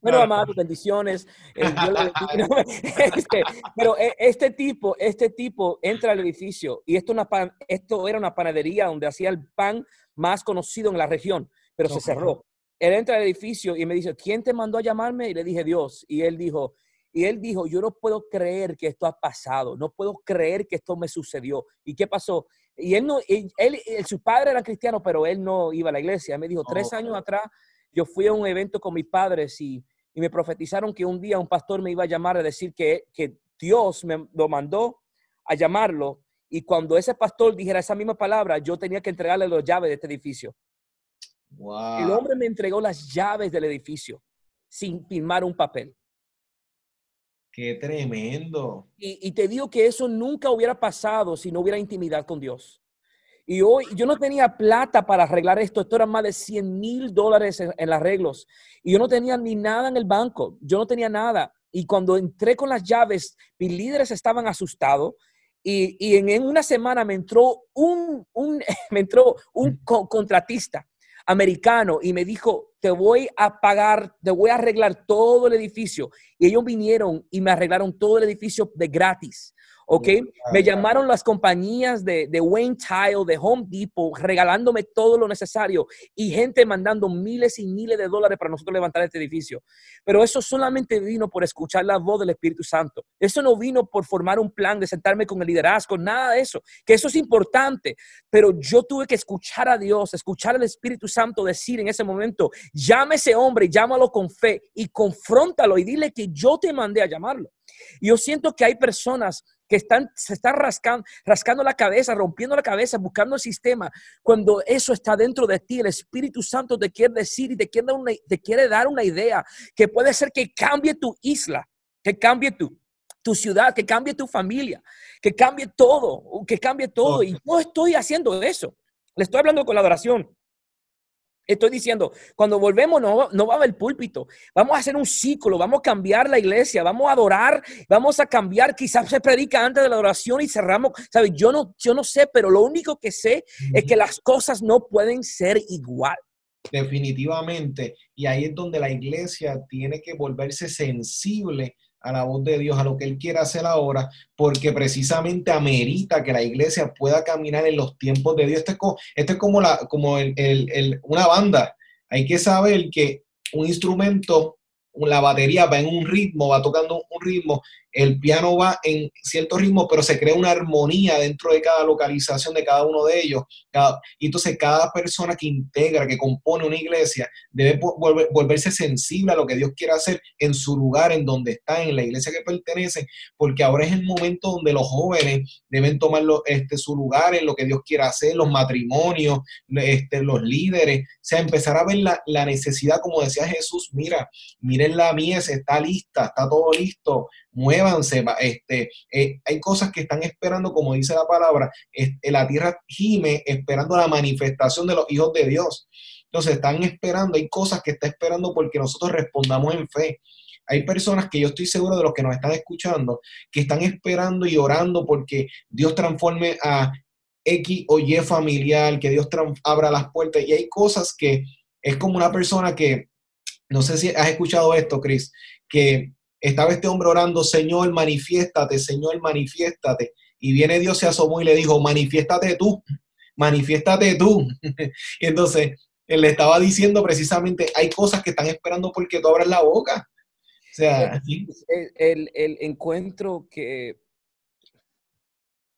Bueno, amado, bendiciones. Este, pero e, este tipo, este tipo entra al edificio y esto, una esto era una panadería donde hacía el pan más conocido en la región, pero se cerró. Él entra al edificio y me dice, ¿quién te mandó a llamarme? Y le dije, Dios. Y él dijo, y él dijo, yo no puedo creer que esto ha pasado, no puedo creer que esto me sucedió. ¿Y qué pasó? Y él no, él, su padre era cristiano, pero él no iba a la iglesia. me dijo, tres años atrás, yo fui a un evento con mis padres y, y, me profetizaron que un día un pastor me iba a llamar a decir que, que Dios me lo mandó a llamarlo y cuando ese pastor dijera esa misma palabra, yo tenía que entregarle las llaves de este edificio. El hombre me entregó las llaves del edificio sin firmar un papel. Qué tremendo. Y, te digo que eso nunca hubiera pasado si no hubiera intimidad con Dios. Y hoy yo no tenía plata para arreglar esto. Esto era más de 100 mil dólares en, en, arreglos. Y yo no tenía ni nada en el banco. Yo no tenía nada. Y cuando entré con las llaves, mis líderes estaban asustados. Y, en, una semana me entró un, un me entró un contratista americano y me dijo, te voy a pagar, te voy a arreglar todo el edificio. Y ellos vinieron y me arreglaron todo el edificio de gratis. ¿Ok? Me llamaron las compañías de, de, Wayne Tile, de Home Depot, regalándome todo lo necesario y gente mandando miles y miles de dólares para nosotros levantar este edificio. Pero eso solamente vino por escuchar la voz del Espíritu Santo. Eso no vino por formar un plan de sentarme con el liderazgo, nada de eso, que eso es importante, pero yo tuve que escuchar a Dios, escuchar al Espíritu Santo decir en ese momento, llame a ese hombre, llámalo con fe y confróntalo y dile que yo te mandé a llamarlo. Yo siento que hay personas que están, se están rascando, rascando la cabeza, rompiendo la cabeza, buscando el sistema. Cuando eso está dentro de ti, el Espíritu Santo te quiere decir y te quiere dar una, te quiere dar una idea que puede ser que cambie tu isla, que cambie tu, tu ciudad, que cambie tu familia, que cambie todo, que cambie todo. Y no estoy haciendo eso. Le estoy hablando con la adoración. Estoy diciendo, cuando volvemos no, no va a haber púlpito, vamos a hacer un ciclo, vamos a cambiar la iglesia, vamos a adorar, vamos a cambiar, quizás se predica antes de la adoración y cerramos, ¿sabes? Yo no, yo no sé, pero lo único que sé es que las cosas no pueden ser igual. Definitivamente, y ahí es donde la iglesia tiene que volverse sensible a la voz de Dios, a lo que Él quiere hacer ahora, porque precisamente amerita que la iglesia pueda caminar en los tiempos de Dios. Esto es como, es como, la, como una banda. Hay que saber que un instrumento, la batería va en un ritmo, va tocando un ritmo, el piano va en cierto ritmo, pero se crea una armonía dentro de cada localización de cada uno de ellos. y entonces cada persona que integra, que compone una iglesia, debe volverse sensible a lo que Dios quiere hacer en su lugar, en donde está, en la iglesia que pertenece, porque ahora es el momento donde los jóvenes deben tomar este, su lugar en lo que Dios quiere hacer, los matrimonios, este, los líderes, o sea, empezar a ver la, la necesidad, como decía Jesús, mira, miren la mies, está lista, está todo listo, muévanse, este, eh, hay cosas que están esperando, como dice la palabra, la tierra gime esperando la manifestación de los hijos de Dios. Entonces están esperando, hay cosas que está esperando porque nosotros respondamos en fe. Hay personas que yo estoy seguro de los que nos están escuchando, que están esperando y orando porque Dios transforme a X o Y familiar, que Dios abra las puertas. Y hay cosas que es como una persona que, no sé si has escuchado esto, Chris, que estaba este hombre orando, Señor, manifiéstate, Señor, manifiéstate. Y viene Dios, se asomó y le dijo, manifiéstate tú, manifiéstate tú. y entonces, él le estaba diciendo precisamente, hay cosas que están esperando porque tú abras la boca. O sea, el, el, encuentro que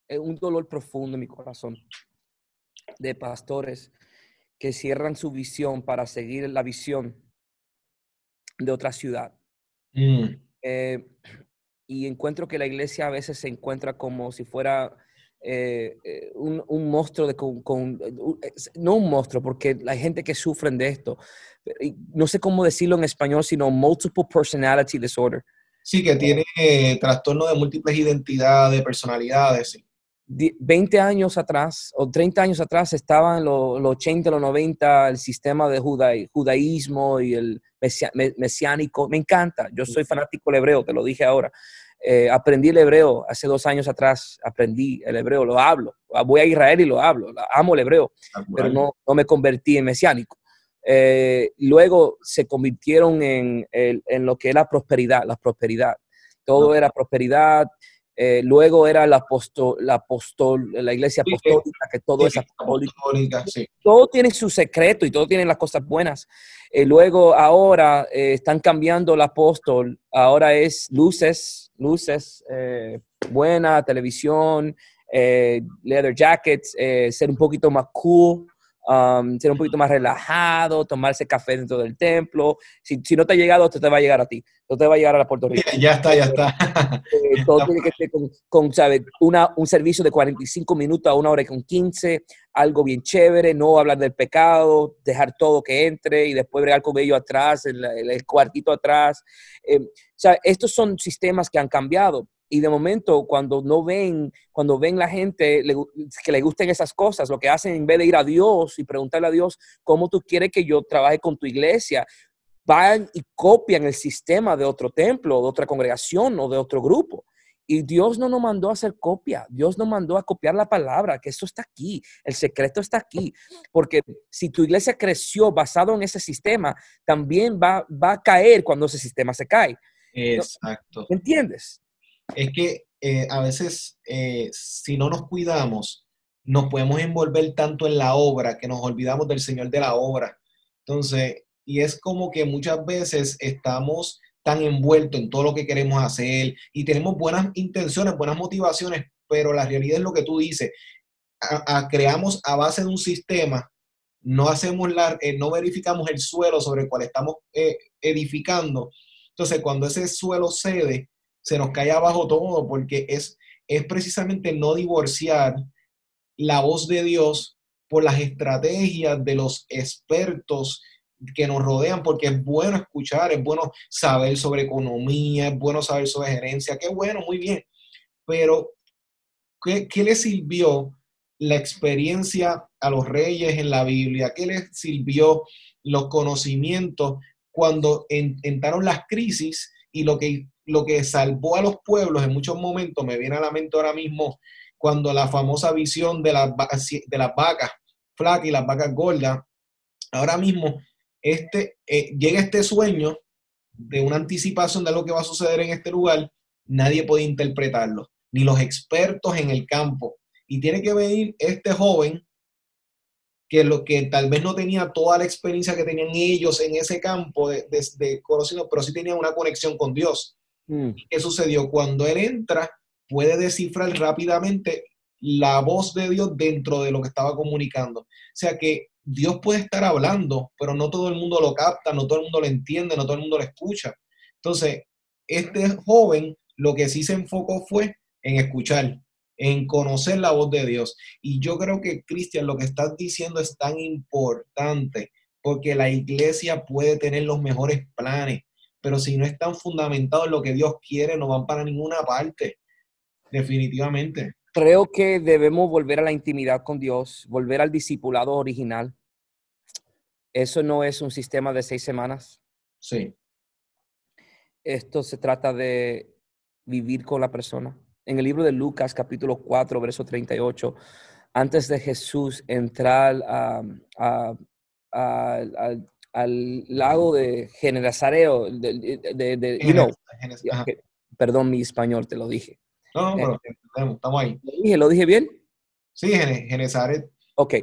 es un dolor profundo en mi corazón de pastores que cierran su visión para seguir la visión de otra ciudad. Mm. Eh, y encuentro que la iglesia a veces se encuentra como si fuera eh, eh, un, monstruo de con, no un monstruo, porque hay gente que sufre de esto. No sé cómo decirlo en español, sino multiple personality disorder. Sí, que tiene trastorno de múltiples identidades, personalidades. 20 años atrás o 30 años atrás estaba en los 80, los 90 el sistema de judaísmo y el mesiánico. Me encanta. Yo soy fanático del hebreo, te lo dije ahora. Eh, aprendí el hebreo hace dos años atrás, aprendí el hebreo, lo hablo. Voy a Israel y lo hablo, amo el hebreo, ah, pero no, no me convertí en mesiánico. Eh, luego se convirtieron en, en, lo que era prosperidad, la prosperidad. Todo era prosperidad, eh, luego era la, apostol, la, apostol, la iglesia apostólica, que todo es apostólica. Todo tiene su secreto y todo tiene las cosas buenas. Eh, luego ahora eh, están cambiando el apóstol, ahora es luces, luces, buena, televisión, leather jackets, ser un poquito más cool. Um, ser un poquito más relajado, tomarse café dentro del templo. Si, si, no te ha llegado, esto te va a llegar a ti, no te va a llegar a la Puerto Rico. Ya está, ya está. Eh, todo tiene que ser con, con Una, un servicio de 45 minutos a una hora y con 15, algo bien chévere, no hablar del pecado, dejar todo que entre y después bregar con ello atrás, en, el cuartito atrás. Eh, o sea, estos son sistemas que han cambiado y de momento cuando no ven, cuando ven la gente que le gusten esas cosas, lo que hacen en vez de ir a Dios y preguntarle a Dios cómo tú quieres que yo trabaje con tu iglesia, van y copian el sistema de otro templo, de otra congregación o de otro grupo. Y Dios no nos mandó a hacer copia, Dios nos mandó a copiar la palabra, que eso está aquí, el secreto está aquí, porque si tu iglesia creció basado en ese sistema, también va, va a caer cuando ese sistema se cae. Exacto. ¿Entiendes? Es que eh, a veces eh, si no nos cuidamos, nos podemos envolver tanto en la obra que nos olvidamos del Señor de la obra. Entonces, y es como que muchas veces estamos tan envueltos en todo lo que queremos hacer y tenemos buenas intenciones, buenas motivaciones, pero la realidad es lo que tú dices. creamos a base de un sistema, no hacemos la, eh, no verificamos el suelo sobre el cual estamos edificando. Entonces, cuando ese suelo cede, se nos cae abajo todo, porque es, es precisamente no divorciar la voz de Dios por las estrategias de los expertos que nos rodean, porque es bueno escuchar, es bueno saber sobre economía, es bueno saber sobre gerencia, qué bueno, muy bien, pero ¿qué, qué le sirvió la experiencia a los reyes en la Biblia? ¿Qué les sirvió los conocimientos cuando entraron las crisis y lo que lo que salvó a los pueblos en muchos momentos, me viene a la mente ahora mismo cuando la famosa visión de las, vacas flacas y las vacas gordas, ahora mismo este, eh, llega este sueño de una anticipación de lo que va a suceder en este lugar, nadie puede interpretarlo, ni los expertos en el campo. Y tiene que venir este joven que lo que tal vez no tenía toda la experiencia que tenían ellos en ese campo de, de, de pero sí tenía una conexión con Dios. Mm. ¿Qué sucedió? Cuando él entra, puede descifrar rápidamente la voz de Dios dentro de lo que estaba comunicando. O sea que Dios puede estar hablando, pero no todo el mundo lo capta, no todo el mundo lo entiende, no todo el mundo lo escucha. Entonces, este joven lo que sí se enfocó fue en escuchar, en conocer la voz de Dios. Y yo creo que, Cristian, lo que estás diciendo es tan importante, porque la iglesia puede tener los mejores planes, pero si no están fundamentados en lo que Dios quiere, no van para ninguna parte, definitivamente. Creo que debemos volver a la intimidad con Dios, volver al discipulado original. Eso no es un sistema de seis semanas. Sí. Esto se trata de vivir con la persona. En el libro de Lucas, capítulo 4, verso 38, antes de Jesús entrar a, al lago de Generazareo, de, de, de you know, perdón mi español, te lo dije. No, no, pero estamos ahí. ¿Lo dije, ¿Lo dije bien? Sí, Genezaret. Ok.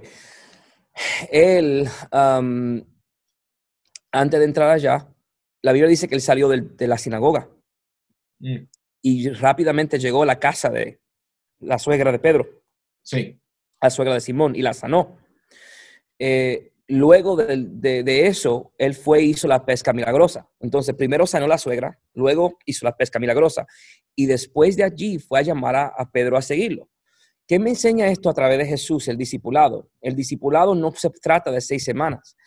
Él, um, antes de entrar allá, la Biblia dice que él salió de la sinagoga mm. y rápidamente llegó a la casa de la suegra de Pedro. Sí. La suegra de Simón y la sanó. Eh, luego de, eso, él fue y hizo la pesca milagrosa. Entonces, primero sanó la suegra, luego hizo la pesca milagrosa. Y después de allí fue a llamar a, Pedro a seguirlo. ¿Qué me enseña esto a través de Jesús, el discipulado? El discipulado no se trata de seis semanas,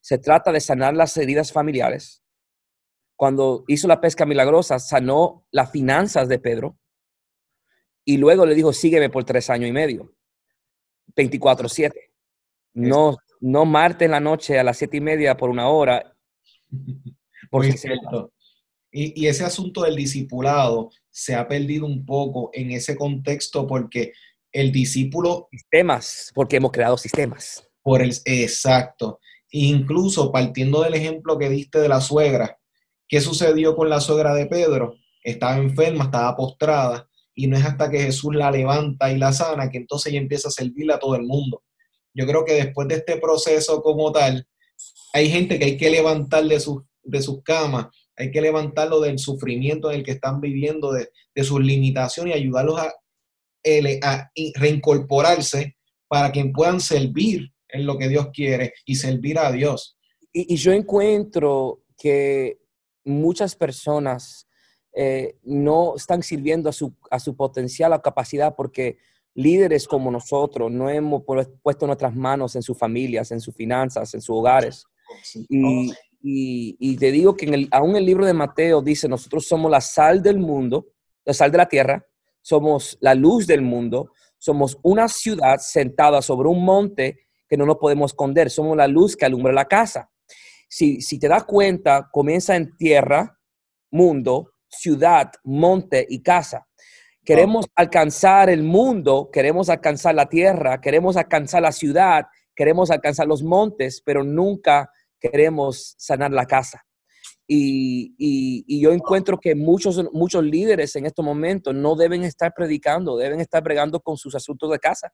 se trata de sanar las heridas familiares. Cuando hizo la pesca milagrosa, sanó las finanzas de Pedro y luego le dijo, sígueme por tres años y medio, 24/7. No no martes en la noche a las siete y media por una hora. y, y, ese asunto del discipulado se ha perdido un poco en ese contexto porque el discípulo... Sistemas, porque hemos creado sistemas. Por el, exacto. Incluso partiendo del ejemplo que diste de la suegra, ¿qué sucedió con la suegra de Pedro? Estaba enferma, estaba postrada, y no es hasta que Jesús la levanta y la sana que entonces ella empieza a servirle a todo el mundo yo creo que después de este proceso como tal, hay gente que hay que levantar de, sus de sus camas, hay que levantarlo del sufrimiento en el que están viviendo, de, sus limitaciones y ayudarlos a, a reincorporarse para que puedan servir en lo que Dios quiere y servir a Dios. Y, yo encuentro que muchas personas eh, no están sirviendo a su, a su potencial o capacidad porque líderes como nosotros no hemos puesto nuestras manos en sus familias, en sus finanzas, en sus hogares. Y, y, te digo que en el, aún el libro de Mateo dice, nosotros somos la sal del mundo, la sal de la tierra, somos la luz del mundo, somos una ciudad sentada sobre un monte que no nos podemos esconder, somos la luz que alumbra la casa. Si, si te das cuenta, comienza en tierra, mundo, ciudad, monte y casa. Queremos alcanzar el mundo, queremos alcanzar la tierra, queremos alcanzar la ciudad, queremos alcanzar los montes, pero nunca queremos sanar la casa. Y, y, yo encuentro que muchos, muchos líderes en estos momentos no deben estar predicando, deben estar bregando con sus asuntos de casa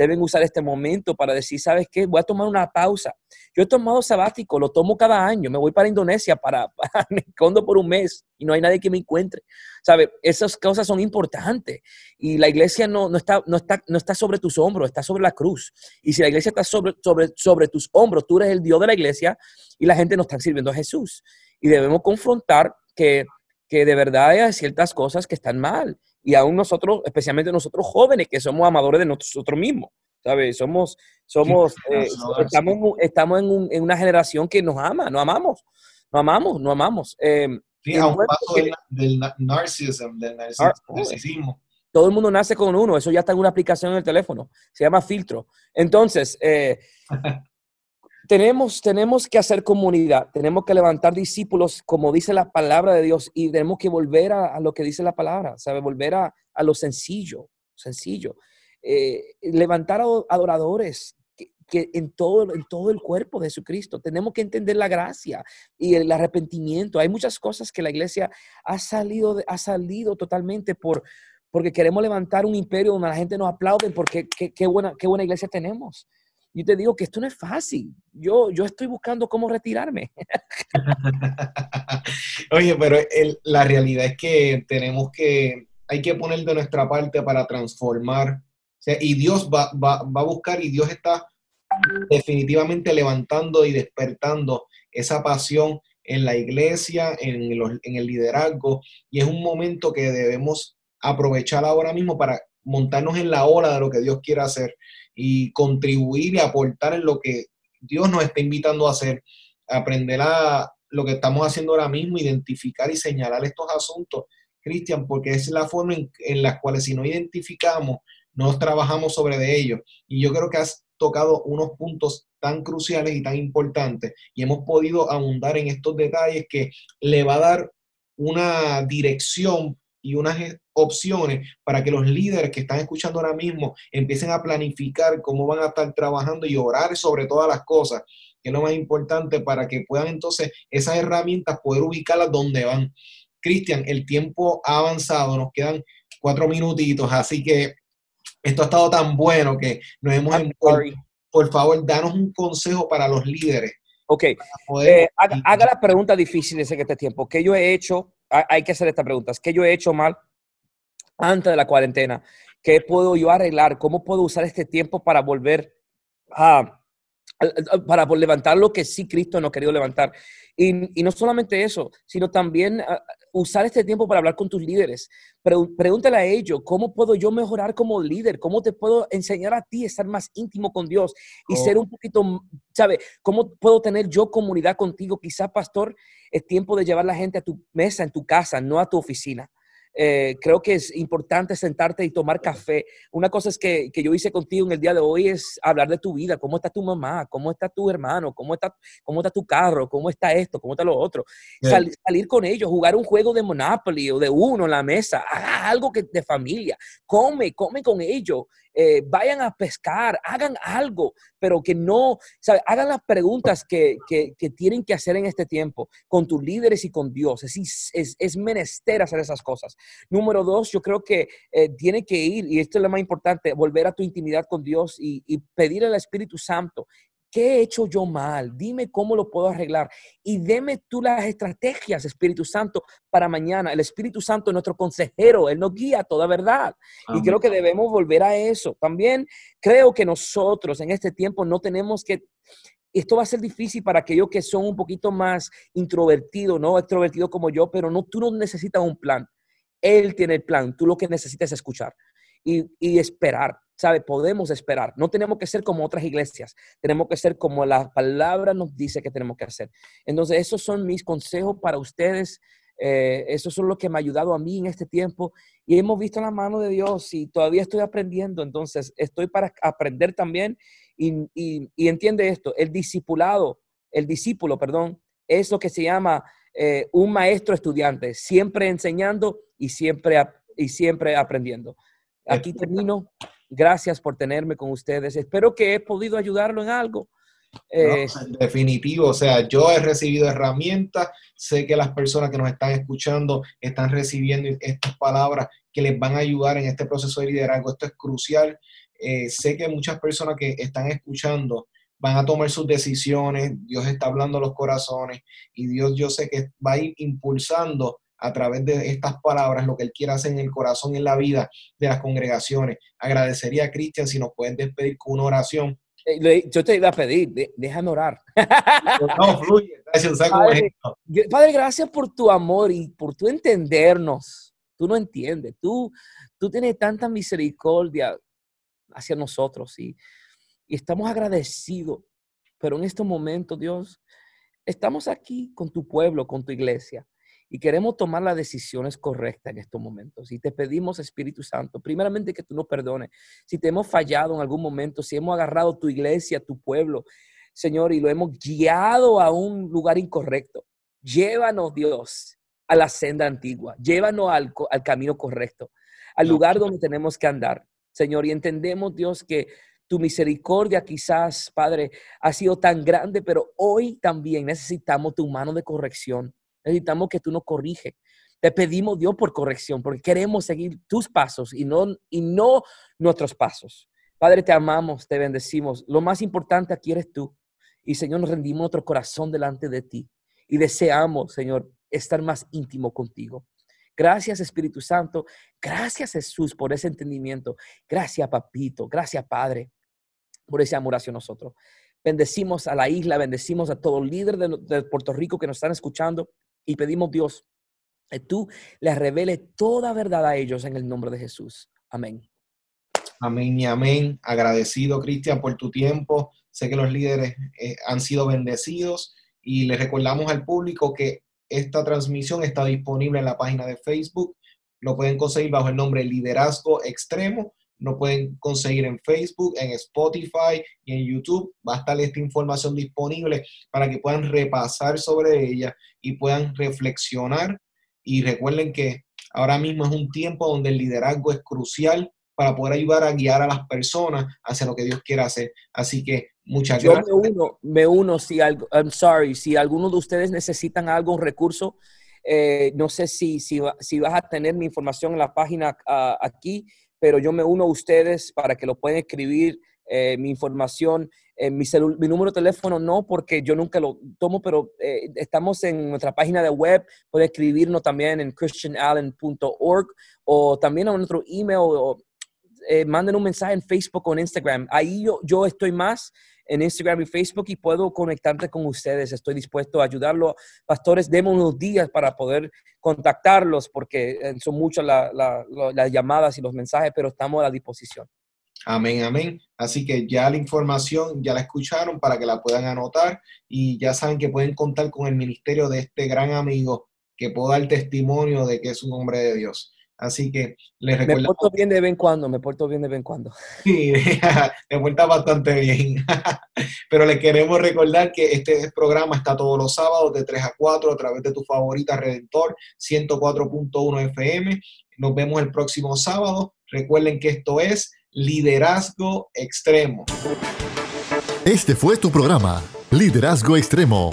deben usar este momento para decir, ¿sabes qué? Voy a tomar una pausa. Yo he tomado sabático, lo tomo cada año. Me voy para Indonesia, para, me escondo por un mes y no hay nadie que me encuentre. ¿Sabe? Esas cosas son importantes. Y la iglesia no, no, está, no, está, no está sobre tus hombros, está sobre la cruz. Y si la iglesia está sobre, sobre, sobre tus hombros, tú eres el Dios de la iglesia y la gente no está sirviendo a Jesús. Y debemos confrontar que, que de verdad hay ciertas cosas que están mal y aún nosotros, especialmente nosotros jóvenes, que somos amadores de nosotros mismos, ¿sabes? Somos, somos, eh, estamos, estamos en, en, una generación que nos ama, nos amamos, nos amamos, nos amamos. Eh, sí, a un paso del, del, narcisismo, del narcisismo. Todo el mundo nace con uno, eso ya está en una aplicación en el teléfono, se llama filtro. Entonces, eh, tenemos, tenemos que hacer comunidad, tenemos que levantar discípulos, como dice la palabra de Dios, y tenemos que volver a, lo que dice la palabra, ¿sabe? Volver a, lo sencillo, sencillo. Eh, levantar adoradores que, en, todo, en todo el cuerpo de Jesucristo. Tenemos que entender la gracia y el arrepentimiento. Hay muchas cosas que la iglesia ha salido, ha salido totalmente por, porque queremos levantar un imperio donde la gente nos aplaude porque qué, buena, qué buena iglesia tenemos. Yo te digo que esto no es fácil. Yo, yo estoy buscando cómo retirarme. Oye, pero la realidad es que tenemos que, hay que poner de nuestra parte para transformar. y Dios va, va, va a buscar y Dios está definitivamente levantando y despertando esa pasión en la iglesia, en, los, en, el liderazgo, y es un momento que debemos aprovechar ahora mismo para montarnos en la ola de lo que Dios quiere hacer y contribuir y aportar en lo que Dios nos está invitando a hacer, aprender a lo que estamos haciendo ahora mismo, identificar y señalar estos asuntos, Cristian, porque es la forma en, en la cual si no identificamos, no trabajamos sobre de ellos. Y yo creo que has tocado unos puntos tan cruciales y tan importantes y hemos podido abundar en estos detalles que le va a dar una dirección y unas opciones para que los líderes que están escuchando ahora mismo empiecen a planificar cómo van a estar trabajando y orar sobre todas las cosas que es lo más importante para que puedan entonces esas herramientas poder ubicarlas donde van. Cristian, el tiempo ha avanzado, nos quedan cuatro minutitos, así que esto ha estado tan bueno que nos hemos... Por favor, danos un consejo para los líderes. Ok, eh, haga, la pregunta difícil en este tiempo. ¿Qué yo he hecho? Hay que hacer estas preguntas. ¿Qué yo he hecho mal antes de la cuarentena? ¿Qué puedo yo arreglar? ¿Cómo puedo usar este tiempo para volver a para levantar lo que sí Cristo no ha querido levantar. Y, no solamente eso, sino también usar este tiempo para hablar con tus líderes. pregúntale a ellos, ¿cómo puedo yo mejorar como líder? ¿Cómo te puedo enseñar a ti a estar más íntimo con Dios y ser oh. un poquito, ¿sabe? ¿Cómo puedo tener yo comunidad contigo? Quizá, pastor, es tiempo de llevar la gente a tu mesa en tu casa, no a tu oficina. Eh, creo que es importante sentarte y tomar café. Una cosa es que, que, yo hice contigo en el día de hoy es hablar de tu vida, cómo está tu mamá, cómo está tu hermano, cómo está, cómo está tu carro, cómo está esto, cómo está lo otro. salir con ellos, jugar un juego de Monopoly o de uno en la mesa, algo que, de familia, come, come con ellos. Eh, vayan a pescar, hagan algo, pero que no, hagan las preguntas que, que, tienen que hacer en este tiempo con tus líderes y con Dios. Es, es, es menester hacer esas cosas. Número dos, yo creo que eh, tiene que ir, y esto es lo más importante, volver a tu intimidad con Dios y, y al Espíritu Santo ¿Qué he hecho yo mal? Dime cómo lo puedo arreglar. Y deme tú las estrategias, Espíritu Santo, para mañana. El Espíritu Santo es nuestro consejero, Él nos guía toda verdad. Y creo que debemos volver a eso. También creo que nosotros en este tiempo no tenemos que... Esto va a ser difícil para aquellos que son un poquito más introvertidos, no extrovertidos como yo, pero no, tú no necesitas un plan. Él tiene el plan. Tú lo que necesitas es escuchar y, y esperar. ¿sabe? Podemos esperar. No tenemos que ser como otras iglesias. Tenemos que ser como la palabra nos dice que tenemos que hacer. Entonces, esos son mis consejos para ustedes. Eh, esos son los que me ha ayudado a mí en este tiempo. Y hemos visto la mano de Dios y todavía estoy aprendiendo. Entonces, estoy para aprender también. Y, y, entiende esto, el discipulado, el discípulo, perdón, es lo que se llama eh, un maestro estudiante, siempre enseñando y siempre, y siempre aprendiendo. Aquí termino. Gracias por tenerme con ustedes. Espero que he podido ayudarlo en algo. Eh, definitivo, o sea, yo he recibido herramientas, sé que las personas que nos están escuchando están recibiendo estas palabras que les van a ayudar en este proceso de liderazgo. Esto es crucial. Eh, sé que muchas personas que están escuchando van a tomar sus decisiones, Dios está hablando a los corazones y Dios yo sé que va a ir impulsando a través de estas palabras lo que Él quiere hacer en el corazón y en la vida de las congregaciones. Agradecería a Cristian si nos pueden despedir con una oración. Eh, yo te iba a pedir, déjame orar. No, fluye. Gracias, Padre, Padre, gracias por tu amor y por tu entendernos. Tú no entiendes. Tú, tú tienes tanta misericordia hacia nosotros y, y estamos agradecidos. Pero en este momento, Dios, estamos aquí con tu pueblo, con tu iglesia y queremos tomar las decisiones correctas en estos momentos. Y te pedimos, Espíritu Santo, primeramente que tú nos perdones. Si te hemos fallado en algún momento, si hemos agarrado tu iglesia, tu pueblo, Señor, y lo hemos guiado a un lugar incorrecto, llévanos, Dios, a la senda antigua, llévanos al, al camino correcto, al lugar donde tenemos que andar, Señor. Y entendemos, Dios, que tu misericordia quizás, Padre, ha sido tan grande, pero hoy también necesitamos tu mano de corrección. Necesitamos que tú nos corrige. Te pedimos, Dios, por corrección, porque queremos seguir tus pasos y no, y no nuestros pasos. Padre, te amamos, te bendecimos. Lo más importante aquí eres tú. Y Señor, nos rendimos nuestro corazón delante de ti. Y deseamos, Señor, estar más íntimo contigo. Gracias, Espíritu Santo. Gracias, Jesús, por ese entendimiento. Gracias, Papito. Gracias, Padre, por ese amor hacia nosotros. Bendecimos a la isla, bendecimos a todo líder de, de Puerto Rico que nos están escuchando y pedimos, Dios, que tú les revele toda verdad a ellos en el nombre de Jesús. Amén. Amén y amén. Agradecido, Cristian, por tu tiempo. Sé que los líderes eh, han sido bendecidos y les recordamos al público que esta transmisión está disponible en la página de Facebook. Lo pueden conseguir bajo el nombre Liderazgo Extremo. Lo pueden conseguir en Facebook, en Spotify y en YouTube. Va a estar esta información disponible para que puedan repasar sobre ella y puedan reflexionar. Y recuerden que ahora mismo es un tiempo donde el liderazgo es crucial para poder ayudar a guiar a las personas hacia lo que Dios quiere hacer. Así que Muchas Yo gracias. me uno, me uno si algo, I'm sorry, si alguno de ustedes necesitan algo, un recurso, eh, no sé si, si vas a tener mi información en la página ah, aquí, pero yo me uno a ustedes para que lo puedan escribir eh, mi información. Eh, mi, número de teléfono no, porque yo nunca lo tomo, pero eh, estamos en nuestra página de web. Puede escribirnos también en christianallen.org o también a nuestro email o eh, manden un mensaje en Facebook o en Instagram. Ahí yo, yo estoy más en Instagram y Facebook y puedo conectarte con ustedes. Estoy dispuesto a ayudarlo. Pastores, demos unos días para poder contactarlos porque eh, son muchas la- la- la- las llamadas y los mensajes, pero estamos a la disposición. Amén, amén. Así que ya la información ya la escucharon para que la puedan anotar y ya saben que pueden contar con el ministerio de este gran amigo que puede dar testimonio de que es un hombre de Dios. Así que les Me recuerdo porto bien de vez en cuando, me porto bien de vez en cuando. Sí, te cuenta bastante bien. Pero le queremos recordar que este programa está todos los sábados de 3 a 4 a través de tu favorita Redentor 104.1 FM. Nos vemos el próximo sábado. Recuerden que esto es Liderazgo Extremo. Este fue tu programa, Liderazgo Extremo.